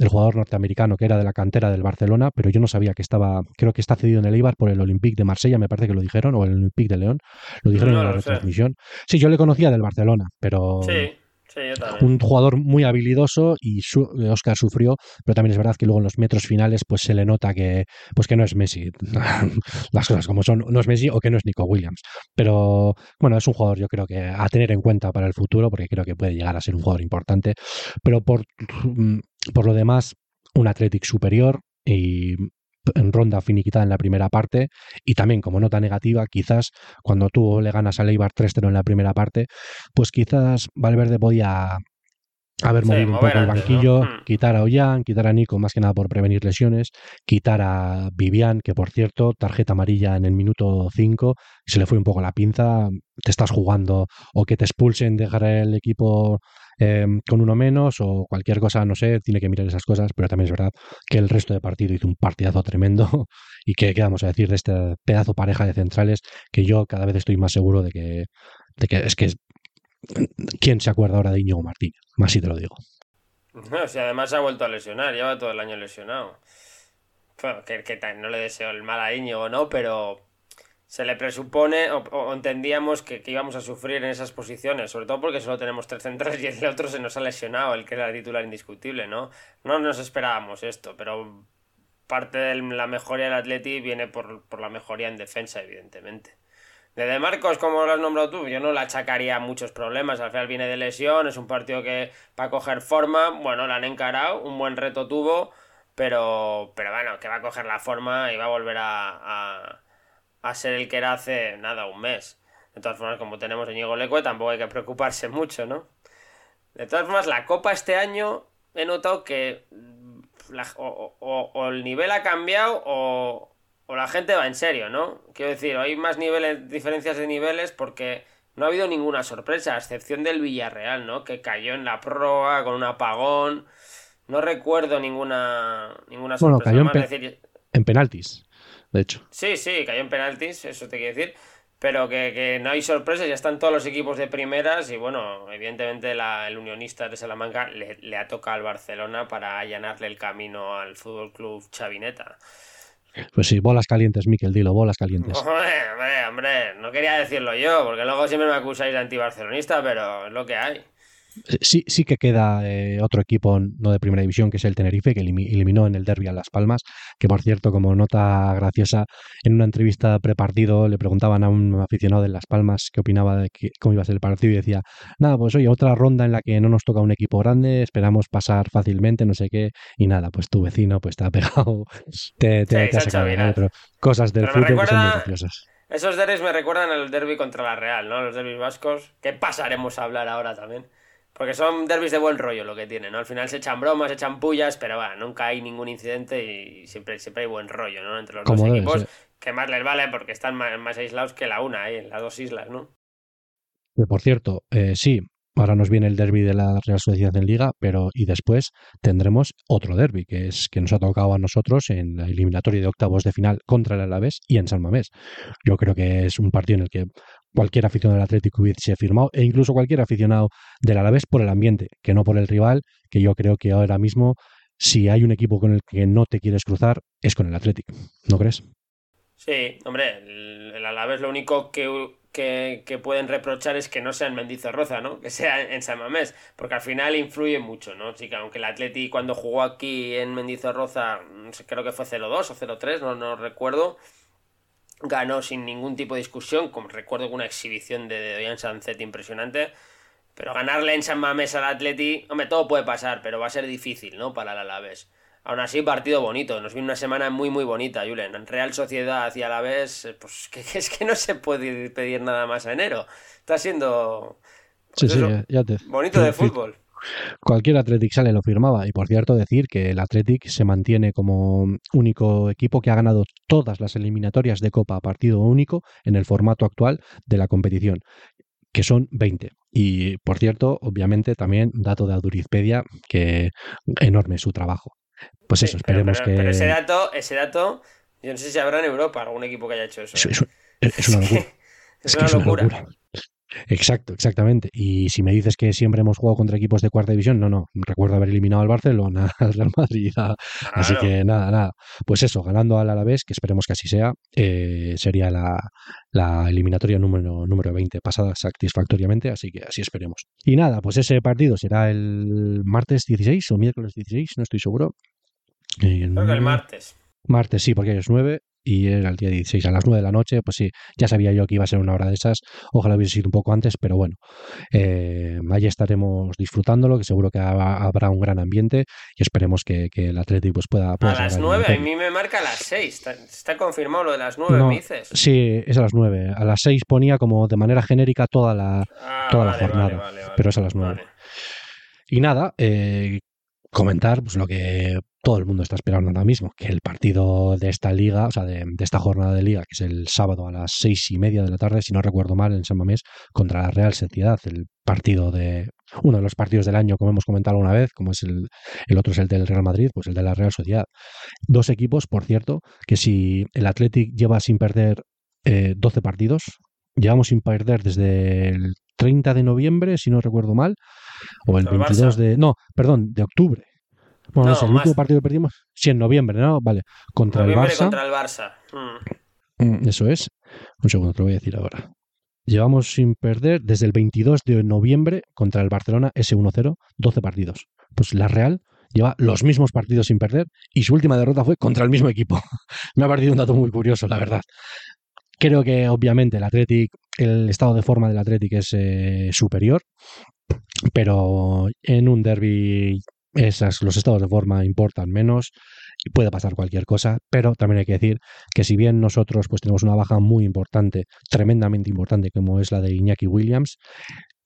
Speaker 1: jugador norteamericano que era de la cantera del Barcelona, pero yo no sabía que estaba, creo que está cedido en el Eibar por el Olympique de Marsella, me parece que lo dijeron, o el Olympique de León, lo dijeron en la retransmisión. Sí, yo le conocía del Barcelona, pero...
Speaker 2: Sí
Speaker 1: un jugador muy habilidoso y Oscar sufrió, pero también es verdad que luego en los metros finales pues se le nota que pues que no es Messi, las cosas como son, no es Messi o que no es Nico Williams. Pero bueno, es un jugador yo creo que a tener en cuenta para el futuro porque creo que puede llegar a ser un jugador importante, pero por, mm, por lo demás un Athletic superior y ronda finiquitada en la primera parte y también como nota negativa quizás cuando tú le ganas a Leibar 3-0 en la primera parte pues quizás Valverde podía haber movido un poco el banquillo, hmm. quitar a Ollán, quitar a Nico más que nada por prevenir lesiones, quitar a Vivian, que por cierto, tarjeta amarilla en el minuto 5, se le fue un poco la pinza, te estás jugando o que te expulsen, dejar el equipo Em, con uno menos o cualquier cosa, no sé, tiene que mirar esas cosas, pero también es verdad que el resto de partido hizo un partidazo tremendo y que, ¿qué vamos a decir de este pedazo pareja de centrales que yo cada vez estoy más seguro de que, de que es que ¿quién se acuerda ahora de Íñigo Martínez? Más si te lo digo.
Speaker 2: No, si además ha vuelto a lesionar, lleva todo el año lesionado. Bueno, que, no le deseo el mal a Íñigo, ¿no? Pero se le presupone o, entendíamos que, íbamos a sufrir en esas posiciones, sobre todo porque solo tenemos tres centrales y el otro se nos ha lesionado, el que era el titular indiscutible, ¿no? No nos esperábamos esto, pero parte de la mejoría del Atleti viene por, la mejoría en defensa, evidentemente. De, de Marcos, como lo has nombrado tú, yo no le achacaría muchos problemas. Al final viene de lesión, es un partido que va a coger forma. Bueno, la han encarado, un buen reto tuvo, pero, pero bueno, que va a coger la forma y va a volver a a ser el que era hace nada, un mes. De todas formas, como tenemos a Ñigo Leque, tampoco hay que preocuparse mucho, ¿no? De todas formas, la Copa este año he notado que mm, o, el nivel ha cambiado o, la gente va en serio, ¿no? Quiero decir, hay más niveles, diferencias de niveles porque no ha habido ninguna sorpresa, a excepción del Villarreal, ¿no? Que cayó en la prórroga con un apagón. No recuerdo ninguna, ninguna sorpresa.
Speaker 1: Bueno, cayó en penaltis de hecho.
Speaker 2: Sí, sí, cayó en penaltis, eso te quiero decir. Pero que, no hay sorpresas, ya están todos los equipos de primeras y bueno, evidentemente el unionista de Salamanca le, ha tocado al Barcelona para allanarle el camino al Fútbol Club Chavineta.
Speaker 1: Pues sí, bolas calientes, Miquel, dilo, bolas calientes.
Speaker 2: Hombre, hombre, no quería decirlo yo, porque luego siempre me acusáis de antibarcelonista, pero es lo que hay.
Speaker 1: Sí, sí que queda eh, otro equipo no de primera división, que es el Tenerife, que eliminó en el derby a Las Palmas, que por cierto, como nota graciosa, en una entrevista prepartido le preguntaban a un aficionado de Las Palmas qué opinaba de cómo iba a ser el partido y decía, nada, pues oye, otra ronda en la que no nos toca un equipo grande, esperamos pasar fácilmente, no sé qué, y nada, pues tu vecino pues te ha pegado, te, te, ha sacado, cosas del fútbol que son muy graciosas.
Speaker 2: Esos derbis me recuerdan al derby contra la Real, ¿no? Los derbis vascos, que pasaremos a hablar ahora también. Porque son derbis de buen rollo lo que tienen, ¿no? Al final se echan bromas, se echan pullas, pero bueno, nunca hay ningún incidente y siempre, siempre hay buen rollo, ¿no? Entre los dos equipos, que más les vale porque están más, aislados que la una, ahí, en las dos islas, ¿no?
Speaker 1: por cierto, eh, sí, Ahora nos viene el derby de la Real Sociedad en Liga, pero y después tendremos otro derby que es que nos ha tocado a nosotros en la eliminatoria de octavos de final contra el Alavés y en San Mamés. Yo creo que es un partido en el que cualquier aficionado del Atlético hubiese firmado e incluso cualquier aficionado del Alavés por el ambiente, que no por el rival, que yo creo que ahora mismo si hay un equipo con el que no te quieres cruzar es con el Atlético, ¿no crees?
Speaker 2: Sí, hombre, el, el Alavés lo único que que, pueden reprochar es que no sea en Mendizorroza, ¿no? Que sea en San Mamés, porque al final influye mucho, ¿no? Sí, que aunque el Atleti cuando jugó aquí en Mendizorroza, creo que fue 0-2 o 0-3, no, no recuerdo, ganó sin ningún tipo de discusión, como recuerdo una exhibición de, de Doyan Sancet impresionante, pero ganarle en San Mamés al Atleti, hombre, todo puede pasar, pero va a ser difícil, ¿no? Para el Alavés. Aún así, partido bonito. Nos viene una semana muy, muy bonita, Julen. Real Sociedad hacia la vez, eh, pues que, es que no se puede pedir nada más a enero. Está siendo
Speaker 1: pues ya te...
Speaker 2: bonito de fútbol.
Speaker 1: Cualquier Athletic sale lo firmaba. Y por cierto, decir que el Athletic se mantiene como único equipo que ha ganado todas las eliminatorias de Copa a partido único en el formato actual de la competición, que son 20. Y por cierto, obviamente también dato de Adurizpedia, que enorme su trabajo. Pues eso, esperemos que.
Speaker 2: Pero ese dato, ese dato, yo no sé si habrá en Europa algún equipo que haya hecho eso.
Speaker 1: Es, es, una locura.
Speaker 2: es, una locura.
Speaker 1: Exacto, exactamente. Y si me dices que siempre hemos jugado contra equipos de cuarta división, no, no. Recuerdo haber eliminado al Barcelona, al Real Madrid. Así que nada, nada. Pues eso, ganando al Alavés, que esperemos que así sea, eh, sería la, la, eliminatoria número, número 20 pasada satisfactoriamente, así que así esperemos. Y nada, pues ese partido será el martes 16 o miércoles 16, no estoy seguro.
Speaker 2: Creo que el martes.
Speaker 1: Martes, sí, porque es 9 y era el día 16 a las 9 de la noche, pues sí, ya sabía yo que iba a ser una hora de esas, ojalá hubiese sido un poco antes, pero bueno, eh, allí estaremos disfrutándolo, que seguro que habrá un gran ambiente y esperemos que, el Atlético pues pueda...
Speaker 2: a las 9, a mí me marca a las 6, está, confirmado lo de las 9, me dices.
Speaker 1: Sí, es a las 9, a las 6 ponía como de manera genérica toda la, ah, toda la jornada, pero es a las 9. Y nada, eh, comentar pues, lo que todo el mundo está esperando ahora mismo, que el partido de esta liga, o sea, de, esta jornada de liga, que es el sábado a las seis y media de la tarde, si no recuerdo mal, en San Mamés, contra la Real Sociedad, el partido de uno de los partidos del año, como hemos comentado alguna vez, como es el, el otro es el del Real Madrid, pues el de la Real Sociedad. Dos equipos, por cierto, que si el Athletic lleva sin perder eh, 12 partidos, llevamos sin perder desde el 30 de noviembre, si no recuerdo mal, o el 22 de... No, perdón, de octubre. Bueno, no, el último partido que perdimos, sí, en noviembre, ¿no? Vale, contra el Barça.
Speaker 2: contra el Barça. Mm.
Speaker 1: Mm, eso es. Un segundo, te lo voy a decir ahora. Llevamos sin perder desde el 22 de noviembre contra el Barcelona S1-0, 12 partidos. Pues la Real lleva los mismos partidos sin perder y su última derrota fue contra el mismo equipo. Me ha parecido un dato muy curioso, la verdad. Creo que obviamente el Athletic, el estado de forma del Athletic es eh, superior, pero en un derby esas, los estados de forma importan menos y puede pasar cualquier cosa, pero también hay que decir que si bien nosotros pues tenemos una baja muy importante, tremendamente importante como es la de Iñaki Williams,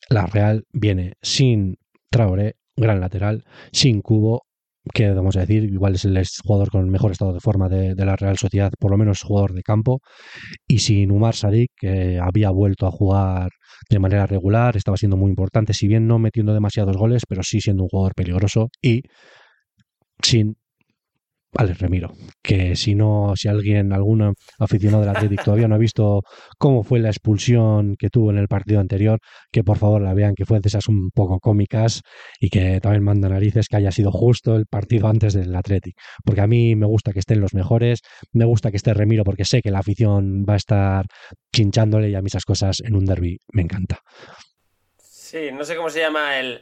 Speaker 1: la Real viene sin Traoré, gran lateral, sin Cubo, que vamos a decir, igual es el jugador con el mejor estado de forma de, la Real Sociedad, por lo menos jugador de campo, y sin Umar Sadik, que había vuelto a jugar de manera regular, estaba siendo muy importante, si bien no metiendo demasiados goles, pero sí siendo un jugador peligroso, y sin Alex Remiro, que si no, si alguien, algún aficionado del Atlético todavía no ha visto cómo fue la expulsión que tuvo en el partido anterior, que por favor la vean, que fue de esas un poco cómicas y que también manda narices que haya sido justo el partido antes del Atlético, porque a mí me gusta que estén los mejores, me gusta que esté Remiro porque sé que la afición va a estar chinchándole y a mí esas cosas en un derby me encanta.
Speaker 2: Sí, no sé cómo se llama el,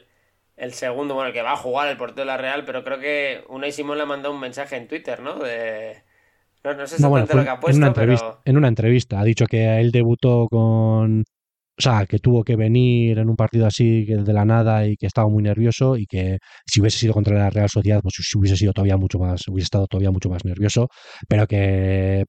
Speaker 2: el segundo, bueno, el que va a jugar el portero de la Real, pero creo que Unai Simón le ha mandado un mensaje en Twitter, ¿no? De... No, sé exactamente lo que ha puesto,
Speaker 1: en una,
Speaker 2: pero...
Speaker 1: en una entrevista ha dicho que él debutó con o sea, que tuvo que venir en un partido así de la nada y que estaba muy nervioso y que si hubiese sido contra la Real Sociedad, pues hubiese sido todavía mucho más, hubiese estado todavía mucho más nervioso, pero que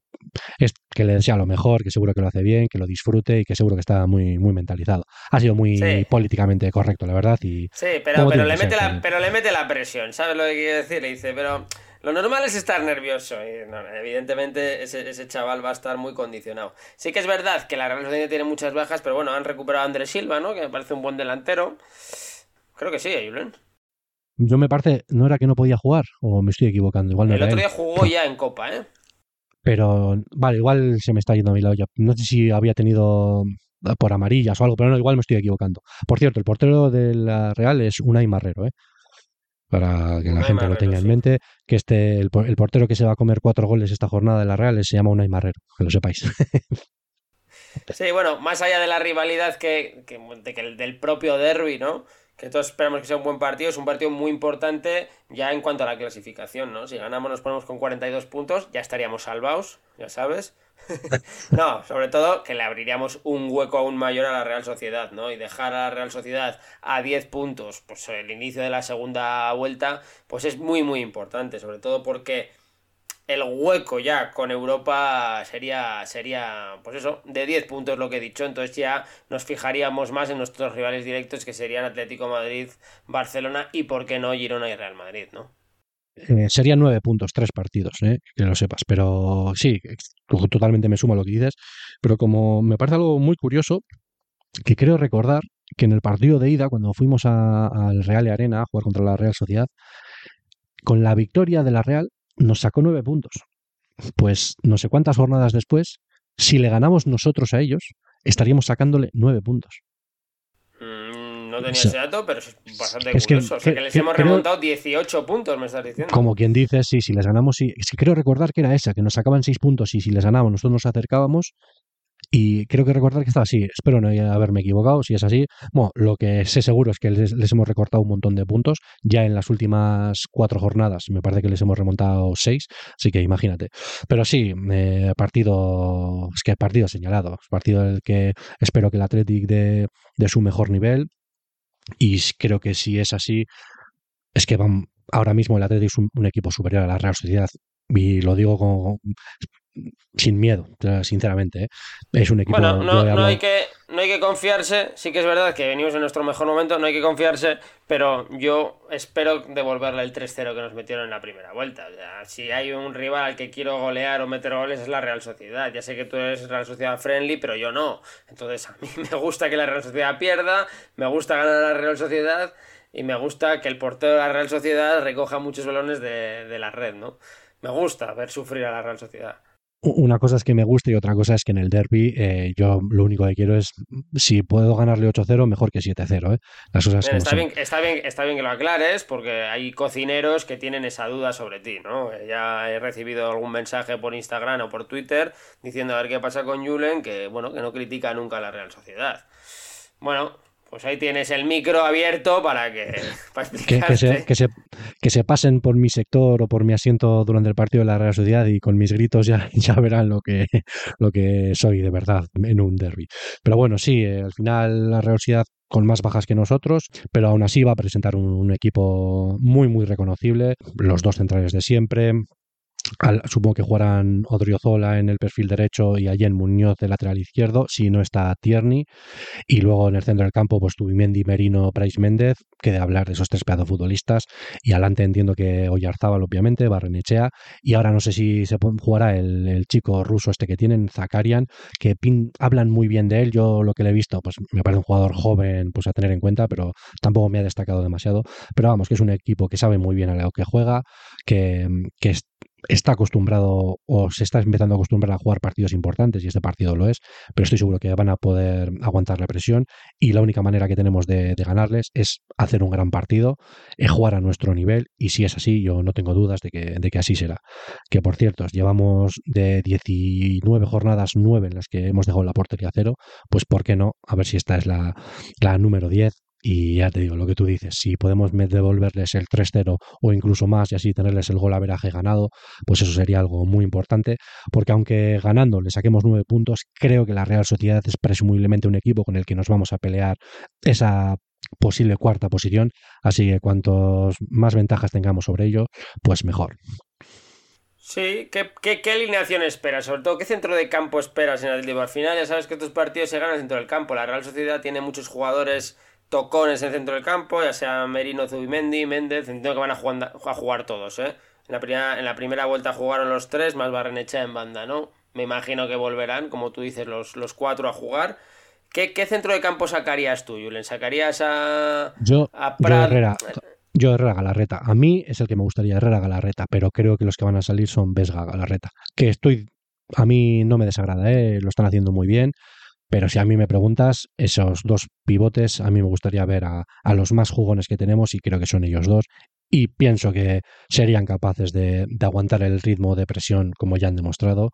Speaker 1: es que le desea lo mejor, que seguro que lo hace bien, que lo disfrute y que seguro que está muy, muy mentalizado. Ha sido muy políticamente correcto, la verdad. Y
Speaker 2: sí, pero, pero le, mete la, pero le mete la presión, ¿sabes lo que quiere decir? Le dice, pero lo normal es estar nervioso. Y evidentemente ese, chaval va a estar muy condicionado. Sí que es verdad que la Real Sociedad tiene muchas bajas, pero bueno, han recuperado a Andrés Silva, ¿no? Que me parece un buen delantero. Creo que sí, Julen.
Speaker 1: Yo me parece, ¿no era que no podía jugar? ¿O me estoy equivocando? Igual
Speaker 2: El otro día jugó ya en Copa, ¿eh?
Speaker 1: Pero, vale, igual se me está yendo a mi lado ya. No sé si había tenido por amarillas o algo, pero no, igual me estoy equivocando. Por cierto, el portero de la Real es Unai Marrero, ¿eh? Para que la gente lo tenga en mente, que este el, portero que se va a comer cuatro goles esta jornada de la Real se llama Unai Marrero, que lo sepáis.
Speaker 2: sí, bueno, más allá de la rivalidad que, del propio derby, ¿no? Que todos esperamos que sea un buen partido, es un partido muy importante ya en cuanto a la clasificación, ¿no? Si ganamos nos ponemos con 42 puntos, ya estaríamos salvados, ya sabes. no, sobre todo que le abriríamos un hueco aún mayor a la Real Sociedad, ¿no? Y dejar a la Real Sociedad a 10 puntos, pues el inicio de la segunda vuelta, pues es muy, muy importante, sobre todo porque el hueco ya con Europa sería, sería, pues eso, de 10 puntos lo que he dicho, entonces ya nos fijaríamos más en nuestros rivales directos que serían Atlético Madrid, Barcelona y, por qué no, Girona y Real Madrid, ¿no?
Speaker 1: Eh, serían nueve puntos, tres partidos, ¿eh? que lo sepas. Pero sí, totalmente me sumo a lo que dices. Pero como me parece algo muy curioso, que creo recordar que en el partido de ida, cuando fuimos al Real Arena a jugar contra la Real Sociedad, con la victoria de la Real nos sacó nueve puntos. Pues no sé cuántas jornadas después, si le ganamos nosotros a ellos, estaríamos sacándole nueve puntos.
Speaker 2: No tenía ese dato, pero es bastante curioso. o sea, que les hemos remontado 18 puntos, me estás diciendo.
Speaker 1: Como quien dice, sí, si les ganamos, sí. Es que creo recordar que era esa, que nos sacaban 6 puntos y si les ganábamos nosotros nos acercábamos. Y creo que recordar que estaba así. Espero no haberme equivocado. Si es así, bueno, lo que sé seguro es que les, hemos recortado un montón de puntos. Ya en las últimas cuatro jornadas, me parece que les hemos remontado seis. Así que imagínate. Pero sí, eh, partido. Es que partido señalado. Partido el que espero que el Athletic de, de su mejor nivel. Y creo que si es así, es que van, ahora mismo el Atlético es un, equipo superior a la Real Sociedad. Y lo digo con, sin miedo, sinceramente. ¿eh? Es un equipo.
Speaker 2: Bueno, no, hay que, no hay que confiarse. Sí que es verdad que venimos en nuestro mejor momento, no hay que confiarse. Pero yo espero devolverle el 3-0 que nos metieron en la primera vuelta. si hay un rival al que quiero golear o meter goles es la Real Sociedad. Ya sé que tú eres Real Sociedad friendly, pero yo no. Entonces a mí me gusta que la Real Sociedad pierda, me gusta ganar a la Real Sociedad y me gusta que el portero de la Real Sociedad recoja muchos balones de, de la red, ¿no? Me gusta ver sufrir a la Real Sociedad.
Speaker 1: Una cosa es que me guste y otra cosa es que en el derby eh, yo lo único que quiero es, si puedo ganarle 8-0, mejor que 7-0. ¿eh? Las cosas
Speaker 2: está, bien, está, bien, está bien que lo aclares porque hay cocineros que tienen esa duda sobre ti. ¿no? Ya he recibido algún mensaje por Instagram o por Twitter diciendo a ver qué pasa con Julen, que, bueno, que no critica nunca a la Real Sociedad. Bueno, pues ahí tienes el micro abierto para que,
Speaker 1: que, se, que, se, pasen por mi sector o por mi asiento durante el partido de la Real Sociedad y con mis gritos ya, ya verán lo que, lo que soy de verdad en un derby. Pero bueno, sí, eh, al final la Real Sociedad con más bajas que nosotros, pero aún así va a presentar un equipo muy, muy reconocible. Los dos centrales de siempre, supongo que jugarán Odriozola en el perfil derecho y allí en Muñoz de lateral izquierdo, si no está Tierney. Y luego en el centro del campo, pues Tubimendi, Merino, Price Méndez, que de hablar de esos tres pedazos futbolistas. Y adelante entiendo que Oyarzábal, obviamente, Barrenechea. Y ahora no sé si se jugará el, chico ruso este que tienen, Zakarian, que hablan muy bien de él. Yo lo que le he visto, pues me parece un jugador joven, pues a tener en cuenta, pero tampoco me ha destacado demasiado. Pero vamos, que es un equipo que sabe muy bien a lo que juega, que, que está acostumbrado o se está empezando a acostumbrar a jugar partidos importantes y este partido lo es, pero estoy seguro que van a poder aguantar la presión y la única manera que tenemos de, ganarles es hacer un gran partido, eh, jugar a nuestro nivel y si es así yo no tengo dudas de que, de que así será. Que por cierto, llevamos de 19 jornadas 9 en las que hemos dejado la portería cero, pues ¿por qué no? A ver si esta es la, la número 10 y ya te digo, lo que tú dices, si podemos devolverles el 3-0 o incluso más y así tenerles el gol a veraje ganado, pues eso sería algo muy importante, porque aunque ganando le saquemos nueve puntos, creo que la Real Sociedad es presumiblemente un equipo con el que nos vamos a pelear esa posible cuarta posición, así que cuantos más ventajas tengamos sobre ello, pues mejor.
Speaker 2: Sí, ¿qué, qué, alineación esperas? Sobre todo, ¿qué centro de campo esperas en el Al final ya sabes que estos partidos se ganan dentro del campo. La Real Sociedad tiene muchos jugadores tocones en el centro del campo, ya sea Merino, Zubimendi, Méndez, entiendo que van a jugar, a jugar todos, ¿eh? En la, primera, en la primera vuelta jugaron los tres, más Barrenecha en banda, ¿no? Me imagino que volverán, como tú dices, los, los cuatro a jugar. ¿Qué, centro de campo sacarías tú, Julen? ¿Sacarías a,
Speaker 1: yo, a Yo Herrera, yo Herrera Galarreta. A mí es el que me gustaría Herrera Galarreta, pero creo que los que van a salir son Vesga Galarreta. Que estoy. A mí no me desagrada, ¿eh? lo están haciendo muy bien. Pero si a mí me preguntas, esos dos pivotes, a mí me gustaría ver a, los más jugones que tenemos y creo que son ellos dos. Y pienso que serían capaces de, aguantar el ritmo de presión como ya han demostrado.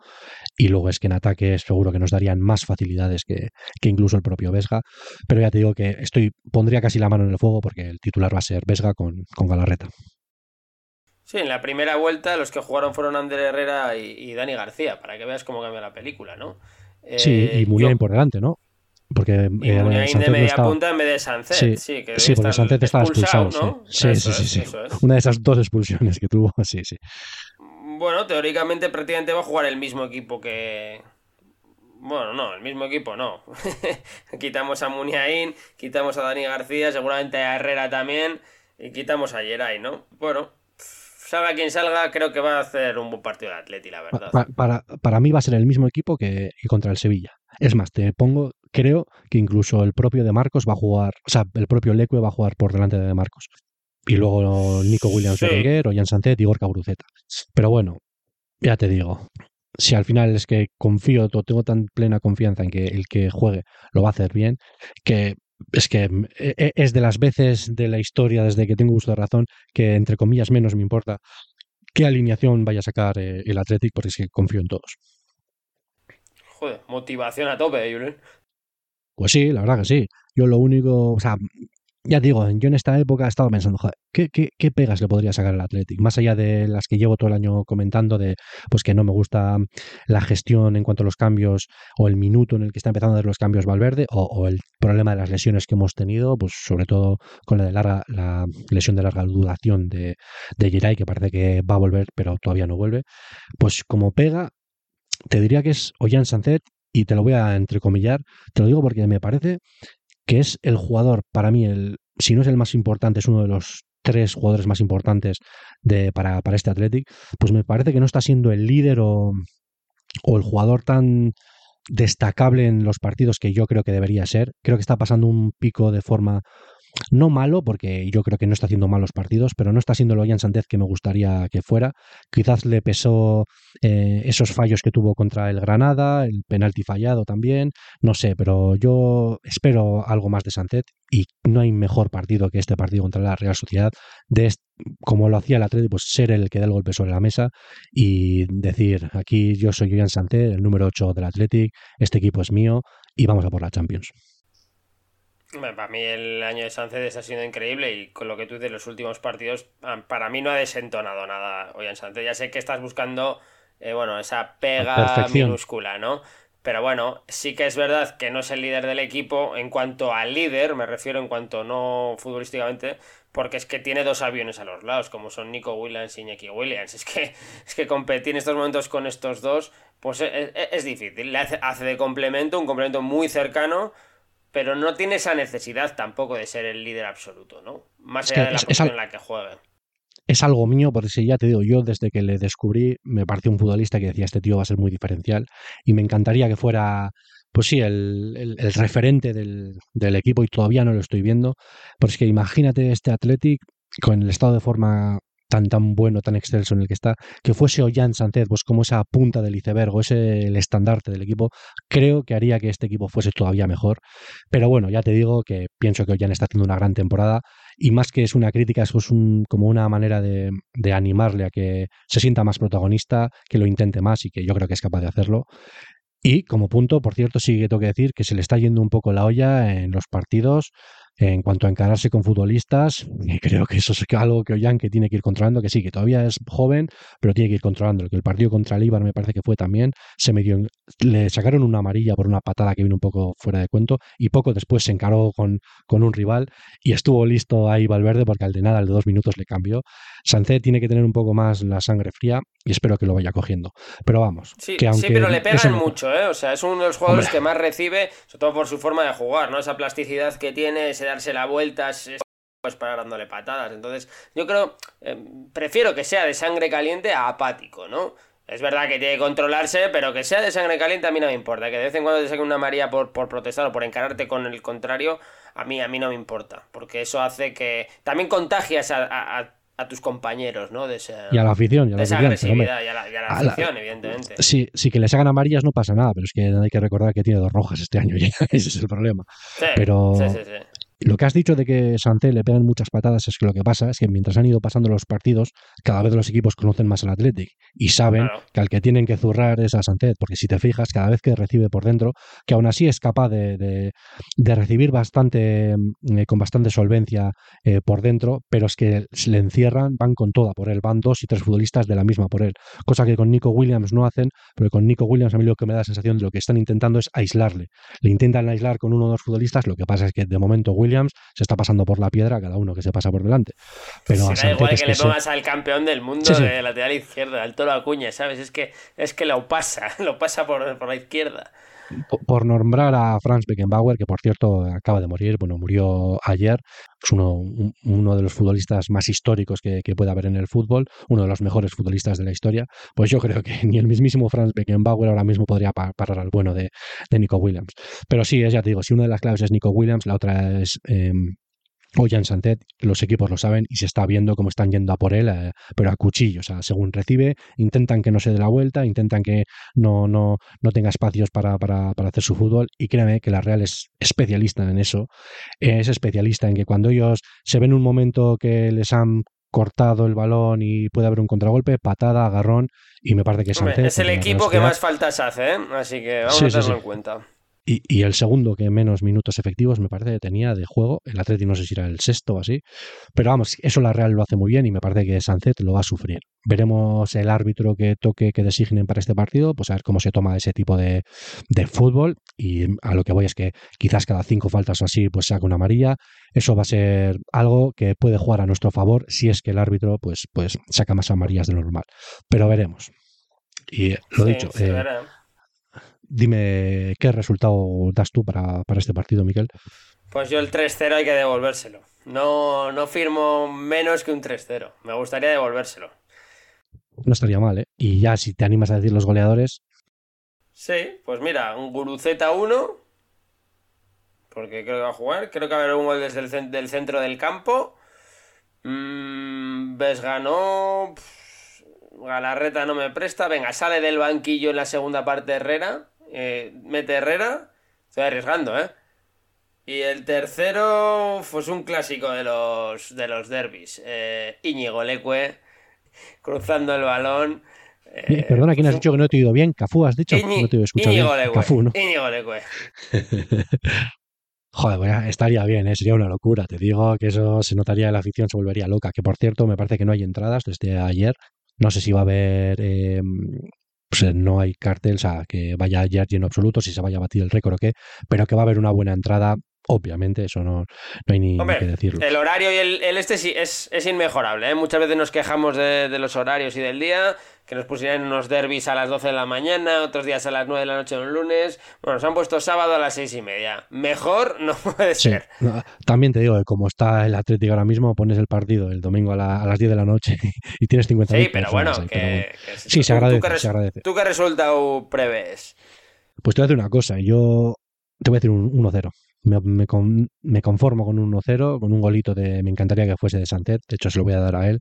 Speaker 1: Y luego es que en ataque seguro que nos darían más facilidades que, incluso el propio Vesga. Pero ya te digo que estoy pondría casi la mano en el fuego porque el titular va a ser Vesga con, con Galarreta.
Speaker 2: Sí, en la primera vuelta los que jugaron fueron Ander Herrera y, y Dani García, para que veas cómo cambia la película, ¿no?
Speaker 1: Sí, y eh, Muniain por delante, ¿no? Porque
Speaker 2: y eh, de media punta en vez de Sancet. Sí, sí, que
Speaker 1: sí porque Sancet estaba expulsado. ¿no? Sí, sí, sí. sí, Una de esas dos expulsiones que tuvo, sí, sí.
Speaker 2: Bueno, teóricamente prácticamente va a jugar el mismo equipo que. Bueno, no, el mismo equipo no. quitamos a Muniain, quitamos a Dani García, seguramente a Herrera también, y quitamos a Geray, ¿no? Bueno, salga quien salga, creo que va a hacer un buen partido de Atleti, la verdad.
Speaker 1: Para, para, mí va a ser el mismo equipo que, contra el Sevilla. Es más, te pongo, creo que incluso el propio de Marcos va a jugar, o sea, el propio Leque va a jugar por delante de, de Marcos. Y luego Nico Williams sí. o Ollán Santet y Gorka Bruceta. Pero bueno, ya te digo, si al final es que confío, tengo tan plena confianza en que el que juegue lo va a hacer bien, que es que e, e, es de las veces de la historia desde que tengo uso de razón que, entre comillas, menos me importa qué alineación vaya a sacar eh, el Athletic porque es que confío en todos.
Speaker 2: Joder, motivación a tope, ¿eh, Julen.
Speaker 1: Pues sí, la verdad que sí. Yo lo único, o sea, ya digo, yo en esta época estaba pensando, joder, ¿qué, qué, pegas le podría sacar al Athletic? Más allá de las que llevo todo el año comentando, de pues que no me gusta la gestión en cuanto a los cambios, o el minuto en el que está empezando a dar los cambios Valverde, o, el problema de las lesiones que hemos tenido, pues sobre todo con la de larga, la lesión de larga duración de, de que parece que va a volver, pero todavía no vuelve. Pues como pega, te diría que es Ollán Sancet, y te lo voy a entrecomillar, te lo digo porque me parece que es el jugador, para mí, el, si no es el más importante, es uno de los tres jugadores más importantes de, para, para este Athletic, pues me parece que no está siendo el líder o, o el jugador tan destacable en los partidos que yo creo que debería ser. Creo que está pasando un pico de forma no malo, porque yo creo que no está haciendo malos partidos, pero no está siendo lo Jan Sánchez que me gustaría que fuera. Quizás le pesó eh, esos fallos que tuvo contra el Granada, el penalti fallado también, no sé, pero yo espero algo más de Sánchez y no hay mejor partido que este partido contra la Real Sociedad, de como lo hacía el Atlético, pues ser el que da el golpe sobre la mesa y decir, aquí yo soy Jan Sánchez, el número 8 del Atlético, este equipo es mío y vamos a por la Champions.
Speaker 2: Para mí el año de Sánchez ha sido increíble y con lo que tú dices, los últimos partidos, ah, para mí no ha desentonado nada hoy en Sánchez. Ya sé que estás buscando, eh, bueno, esa pega minúscula, ¿no? Pero bueno, sí que es verdad que no es el líder del equipo en cuanto al líder, me refiero en cuanto no futbolísticamente, porque es que tiene dos aviones a los lados, como son Nico Williams y Iñaki Williams. Es que, es que competir en estos momentos con estos dos, pues es, es difícil. Le hace, hace de complemento, un complemento muy cercano pero no tiene esa necesidad tampoco de ser el líder absoluto, ¿no? Más allá de la posición en la que juegue.
Speaker 1: Es algo mío, porque si ya te digo, yo desde que le descubrí me pareció un futbolista que decía este tío va a ser muy diferencial y me encantaría que fuera, pues sí, el, referente del, del, equipo y todavía no lo estoy viendo, porque es que imagínate este Athletic con el estado de forma tan tan bueno, tan excelso en el que está, que fuese Ollán Sánchez, pues como esa punta del iceberg, o ese el estandarte del equipo, creo que haría que este equipo fuese todavía mejor. Pero bueno, ya te digo que pienso que Ollán está haciendo una gran temporada y más que es una crítica, es un, como una manera de, de animarle a que se sienta más protagonista, que lo intente más y que yo creo que es capaz de hacerlo. Y como punto, por cierto, sí que tengo que decir que se le está yendo un poco la olla en los partidos en cuanto a encararse con futbolistas, y creo que eso es algo que Ollán que tiene que ir controlando, que sí, que todavía es joven, pero tiene que ir controlando. Que el partido contra el Ibar me parece que fue también, se dio le sacaron una amarilla por una patada que vino un poco fuera de cuento, y poco después se encaró con, con un rival y estuvo listo ahí Valverde porque al de nada, al de dos minutos le cambió. Sancé tiene que tener un poco más la sangre fría y espero que lo vaya cogiendo. Pero vamos.
Speaker 2: Sí,
Speaker 1: que
Speaker 2: aunque sí pero le pegan mucho, ¿eh? O sea, es uno de los jugadores que más recibe, sobre todo por su forma de jugar, ¿no? Esa plasticidad que tiene, ese darse la vuelta, es pues para dándole patadas. Entonces, yo creo, eh, prefiero que sea de sangre caliente a apático, ¿no? Es verdad que tiene que controlarse, pero que sea de sangre caliente a mí no me importa. Que de vez en cuando te saque una María por, por protestar o por encararte con el contrario, a mí, a mí no me importa. Porque eso hace que también contagias a a tus compañeros, ¿no? De
Speaker 1: y a la afición, y a la
Speaker 2: esa agresividad y a la, afición, evidentemente.
Speaker 1: Sí, sí, que les hagan amarillas no pasa nada, pero es que hay que recordar que tiene dos rojas este año ya, ese es el problema. pero, sí, sí, lo que has dicho de que Santé le pegan muchas patadas es que lo que pasa es que mientras han ido pasando los partidos, cada vez los equipos conocen más al Athletic y saben que al que tienen que zurrar es a Santé, porque si te fijas, cada vez que recibe por dentro, que aún así es capaz de, recibir bastante, mm, eh, con bastante solvencia eh, por dentro, pero es que le encierran, van con toda por él, van dos y tres futbolistas de la misma por él, cosa que con Nico Williams no hacen, pero con Nico Williams a mí lo que me da la sensación de lo que están intentando es aislarle. Le intentan aislar con uno o dos futbolistas, lo que pasa es que de momento Williams se está pasando por la piedra cada uno que se pasa por delante. Pero
Speaker 2: da igual que, le pongas al campeón del mundo de lateral izquierdo, al Toro Acuña, ¿sabes? Es que, es que lo pasa, lo pasa por, por la izquierda
Speaker 1: por nombrar a Franz Beckenbauer, que por cierto acaba de morir, bueno, murió ayer, es uno, de los futbolistas más históricos que, puede haber en el fútbol, uno de los mejores futbolistas de la historia, pues yo creo que ni el mismísimo Franz Beckenbauer ahora mismo podría parar al bueno de, Nico Williams. Pero sí, ya te digo, si una de las claves es Nico Williams, la otra es em, o Jan Santet, los equipos lo saben y se está viendo cómo están yendo a por él, eh, pero a cuchillo. O sea, según recibe, intentan que no se dé la vuelta, intentan que no, no, no tenga espacios para, para, para, hacer su fútbol. Y créame que la Real es especialista en eso. Es especialista en que cuando ellos se ven un momento que les han cortado el balón y puede haber un contragolpe, patada, agarrón, y me parece que
Speaker 2: Santet, Es el equipo que más faltas hace, ¿eh? así que vamos a tenerlo en cuenta.
Speaker 1: Y, el segundo que menos minutos efectivos me parece que tenía de juego. El Atleti no sé si era el sexto o así. Pero vamos, eso la Real lo hace muy bien y me parece que Sancet lo va a sufrir. Veremos el árbitro que toque, que designen para este partido, pues a ver cómo se toma ese tipo de, fútbol. Y a lo que voy es que quizás cada cinco faltas o así, pues saca una amarilla. Eso va a ser algo que puede jugar a nuestro favor si es que el árbitro pues, pues saca más amarillas de lo normal. Pero veremos. Y lo dicho. Eh, Dime qué resultado das tú para, este partido, Miquel.
Speaker 2: Pues yo el 3-0 hay que devolvérselo. No, no firmo menos que un 3-0. Me gustaría devolvérselo.
Speaker 1: No estaría mal, ¿eh? Y ya si te animas a decir los goleadores.
Speaker 2: Sí, pues mira, un Guruceta 1, porque creo que va a jugar. Creo que va a haber un gol desde el del centro del campo. Mm, ¿Ves ganó. Galarreta no me presta. Venga, sale del banquillo en la segunda parte Herrera. Eh, mete Herrera. Estoy arriesgando, ¿eh? Y el tercero, pues un clásico de los, de los derbis. Eh, Íñigo Leque, cruzando el balón.
Speaker 1: Eh, perdona, ¿quién has dicho que no te he oído bien? ¿Cafú has dicho? no te he escuchado
Speaker 2: Íñigo Leque. Cafú, ¿no? Íñigo Leque.
Speaker 1: Joder, pues estaría bien, ¿eh? sería una locura. Te digo que eso se notaría en la afición, se volvería loca. Que por cierto, me parece que no hay entradas desde ayer. No sé si va a haber. Eh, pues no hay cartel, o sea, que vaya ayer lleno absoluto, si se vaya a batir el récord o qué, pero que va a haber una buena entrada Obviamente, eso no, no hay ni, que decirlo.
Speaker 2: El horario y el, este sí es, es inmejorable. ¿eh? Muchas veces nos quejamos de, de, los horarios y del día, que nos pusieran unos derbis a las 12 de la mañana, otros días a las 9 de la noche en un lunes. Bueno, nos han puesto sábado a las 6 y media. Mejor no puede ser.
Speaker 1: también te digo que como está el Atlético ahora mismo, pones el partido el domingo a, las 10 de la noche y tienes 50
Speaker 2: Sí, pero bueno, que,
Speaker 1: sí, se agradece, se agradece.
Speaker 2: ¿Tú qué resultado prevés?
Speaker 1: Pues te voy a decir una cosa. Yo te voy a decir un 1-0. Me, me, conformo con un 1-0, con un golito de. Me encantaría que fuese de Santet, de hecho se lo voy a dar a él,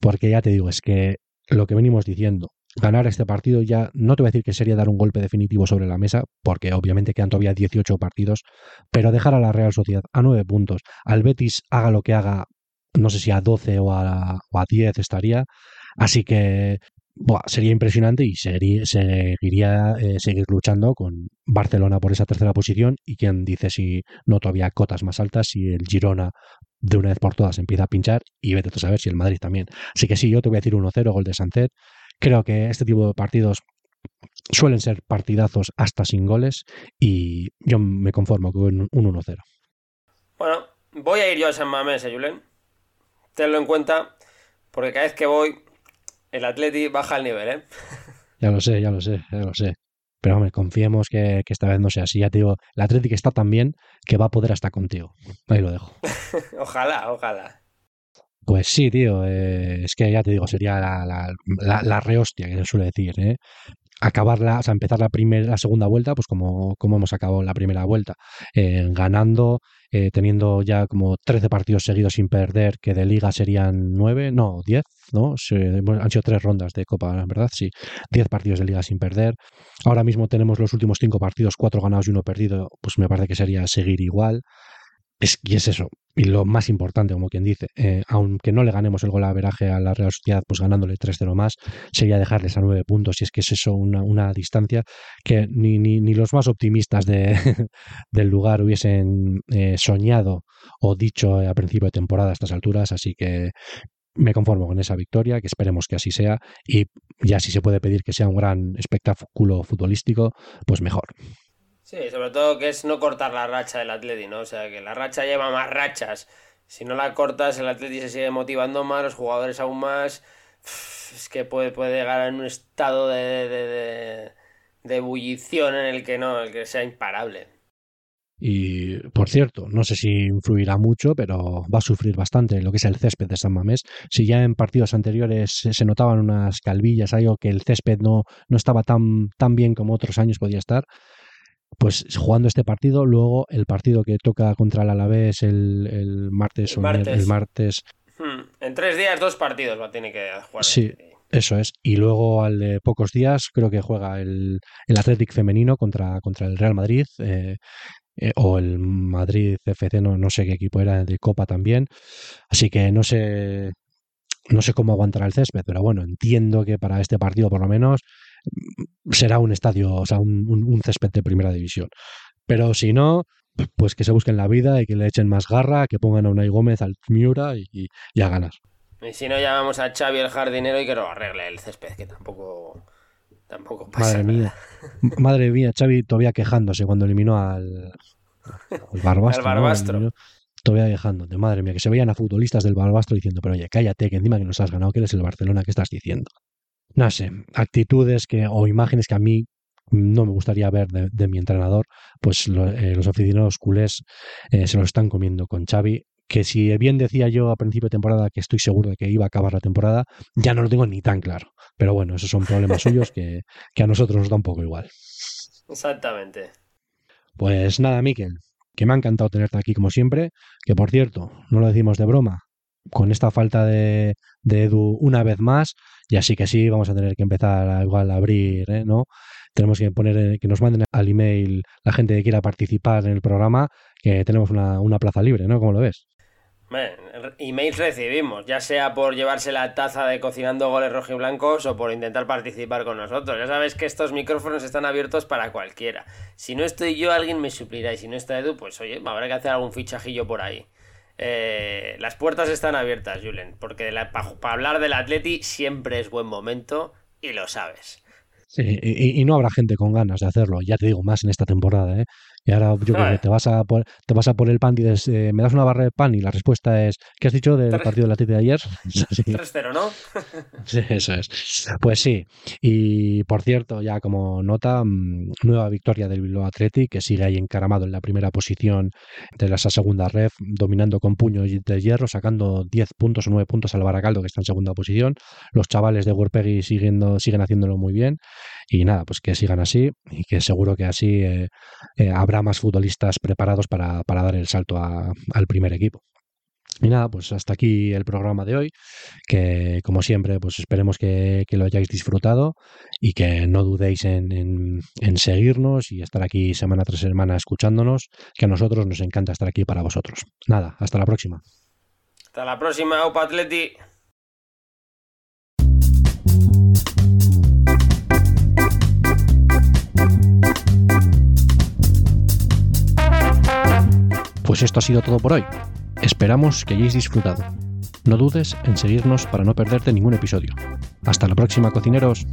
Speaker 1: porque ya te digo, es que lo que venimos diciendo, ganar este partido ya no te voy a decir que sería dar un golpe definitivo sobre la mesa, porque obviamente quedan todavía 18 partidos, pero dejar a la Real Sociedad a 9 puntos, al Betis haga lo que haga, no sé si a 12 o a, o a 10 estaría, así que sería impresionante y seguiría eh, seguir luchando con Barcelona por esa tercera posición y quien dice si no todavía cotas más altas, si el Girona de una vez por todas empieza a pinchar y vete a saber si el Madrid también. Así que sí, yo te voy a decir 1-0, gol de Sancet. Creo que este tipo de partidos suelen ser partidazos hasta sin goles y yo me conformo con un 1-0.
Speaker 2: Bueno, voy a ir yo a San Mamés, ¿eh, Julen? Tenlo en cuenta, porque cada vez que voy el Atleti baja el nivel, ¿eh?
Speaker 1: Ya lo sé, ya lo sé, ya lo sé. Pero hombre, confiemos que, esta vez no sea así. Ya te digo, el Atleti está tan bien que va a poder hasta contigo. Ahí lo dejo.
Speaker 2: ojalá, ojalá.
Speaker 1: Pues sí, tío. Eh, es que ya te digo, sería la, la, la, rehostia que se suele decir, ¿eh? acabarla, o sea, empezar la primera, la segunda vuelta, pues como, como hemos acabado la primera vuelta, eh, ganando, eh, teniendo ya como 13 partidos seguidos sin perder, que de liga serían 9, no, 10, ¿no? han sido tres rondas de Copa, ¿verdad? Sí, 10 partidos de liga sin perder. Ahora mismo tenemos los últimos cinco partidos, cuatro ganados y uno perdido, pues me parece que sería seguir igual. Es, y es eso. Y lo más importante, como quien dice, eh, aunque no le ganemos el gol a veraje a la Real Sociedad, pues ganándole 3-0 más, sería dejarles a nueve puntos. Y es que es eso, una, una distancia que ni, ni, los más optimistas de, del lugar hubiesen eh, soñado o dicho a principio de temporada a estas alturas. Así que me conformo con esa victoria, que esperemos que así sea. Y ya si se puede pedir que sea un gran espectáculo futbolístico, pues mejor.
Speaker 2: Sí, sobre todo que es no cortar la racha del Atleti, ¿no? O sea, que la racha lleva más rachas. Si no la cortas, el Atleti se sigue motivando más, los jugadores aún más. Es que puede, puede llegar a un estado de, de, de, ebullición en el que no, el que sea imparable.
Speaker 1: Y por cierto, no sé si influirá mucho, pero va a sufrir bastante lo que es el césped de San Mamés. Si ya en partidos anteriores se notaban unas calvillas, algo que el césped no, no estaba tan, tan bien como otros años podía estar, pues jugando este partido, luego el partido que toca contra el Alavés el, el martes
Speaker 2: el martes.
Speaker 1: El, martes.
Speaker 2: Hmm, en tres días, dos partidos va a tener que jugar.
Speaker 1: Sí, eso es. Y luego al de pocos días creo que juega el, el Athletic femenino contra, contra el Real Madrid. Eh, eh, o el Madrid FC, no, no sé qué equipo era, de Copa también. Así que no sé, no sé cómo aguantará el césped, pero bueno, entiendo que para este partido por lo menos será un estadio, o sea, un, césped de primera división. Pero si no, pues que se busquen la vida y que le echen más garra, que pongan a Unai Gómez al Miura y, y, a ganar.
Speaker 2: Y si no, llamamos a Xavi el jardinero y que lo arregle el césped, que tampoco, tampoco pasa
Speaker 1: Madre mía, madre mía, Xavi todavía quejándose cuando eliminó al, Barbastro.
Speaker 2: Barbastro.
Speaker 1: todavía quejándote, madre mía, que se veían a futbolistas del Barbastro diciendo, pero oye, cállate, que encima que nos has ganado, que eres el Barcelona, ¿qué estás diciendo? No sé, actitudes que, o imágenes que a mí no me gustaría ver de, mi entrenador, pues eh, los aficionados culés eh, se lo están comiendo con Xavi, que si bien decía yo a principio de temporada que estoy seguro de que iba a acabar la temporada, ya no lo tengo ni tan claro. Pero bueno, esos son problemas suyos que, que a nosotros nos da un poco igual.
Speaker 2: Exactamente.
Speaker 1: Pues nada, Miquel, que me ha encantado tenerte aquí como siempre, que por cierto, no lo decimos de broma, con esta falta de, Edu una vez más, y así que sí, vamos a tener que empezar a, igual a abrir, ¿eh? ¿no? Tenemos que poner, eh, que nos manden al email la gente que quiera participar en el programa, que tenemos una, una plaza libre, ¿no? ¿Cómo lo ves?
Speaker 2: emails recibimos, ya sea por llevarse la taza de cocinando goles rojiblancos o por intentar participar con nosotros. Ya sabes que estos micrófonos están abiertos para cualquiera. Si no estoy yo, alguien me suplirá. Y si no está Edu, pues oye, habrá que hacer algún fichajillo por ahí. Eh, las puertas están abiertas, Julen, porque para hablar del Atleti siempre es buen momento y lo sabes.
Speaker 1: Sí, y, y, no habrá gente con ganas de hacerlo, ya te digo, más en esta temporada, ¿eh? Y ahora yo creo que te vas a por, te vas a por el pan y dices, eh, ¿me das una barra de pan? Y la respuesta es, ¿qué has dicho del partido de la Titi de ayer?
Speaker 2: 3-0, ¿no?
Speaker 1: sí, eso es. Pues sí. Y por cierto, ya como nota, mm, nueva victoria del Bilbao Athletic, que sigue ahí encaramado en la primera posición de esa segunda ref, dominando con puño de hierro, sacando 10 puntos o 9 puntos al Baracaldo, que está en segunda posición. Los chavales de Werpegui siguiendo, siguen haciéndolo muy bien. Y nada, pues que sigan así y que seguro que así eh, eh, habrá más futbolistas preparados para, para dar el salto al primer equipo. Y nada, pues hasta aquí el programa de hoy, que como siempre, pues esperemos que, que lo hayáis disfrutado y que no dudéis en, en, en, seguirnos y estar aquí semana tras semana escuchándonos, que a nosotros nos encanta estar aquí para vosotros. Nada, hasta la próxima.
Speaker 2: Hasta la próxima, Opa Atleti.
Speaker 1: Pues esto ha sido todo por hoy. Esperamos que hayáis disfrutado. No dudes en seguirnos para no perderte ningún episodio. Hasta la próxima, cocineros.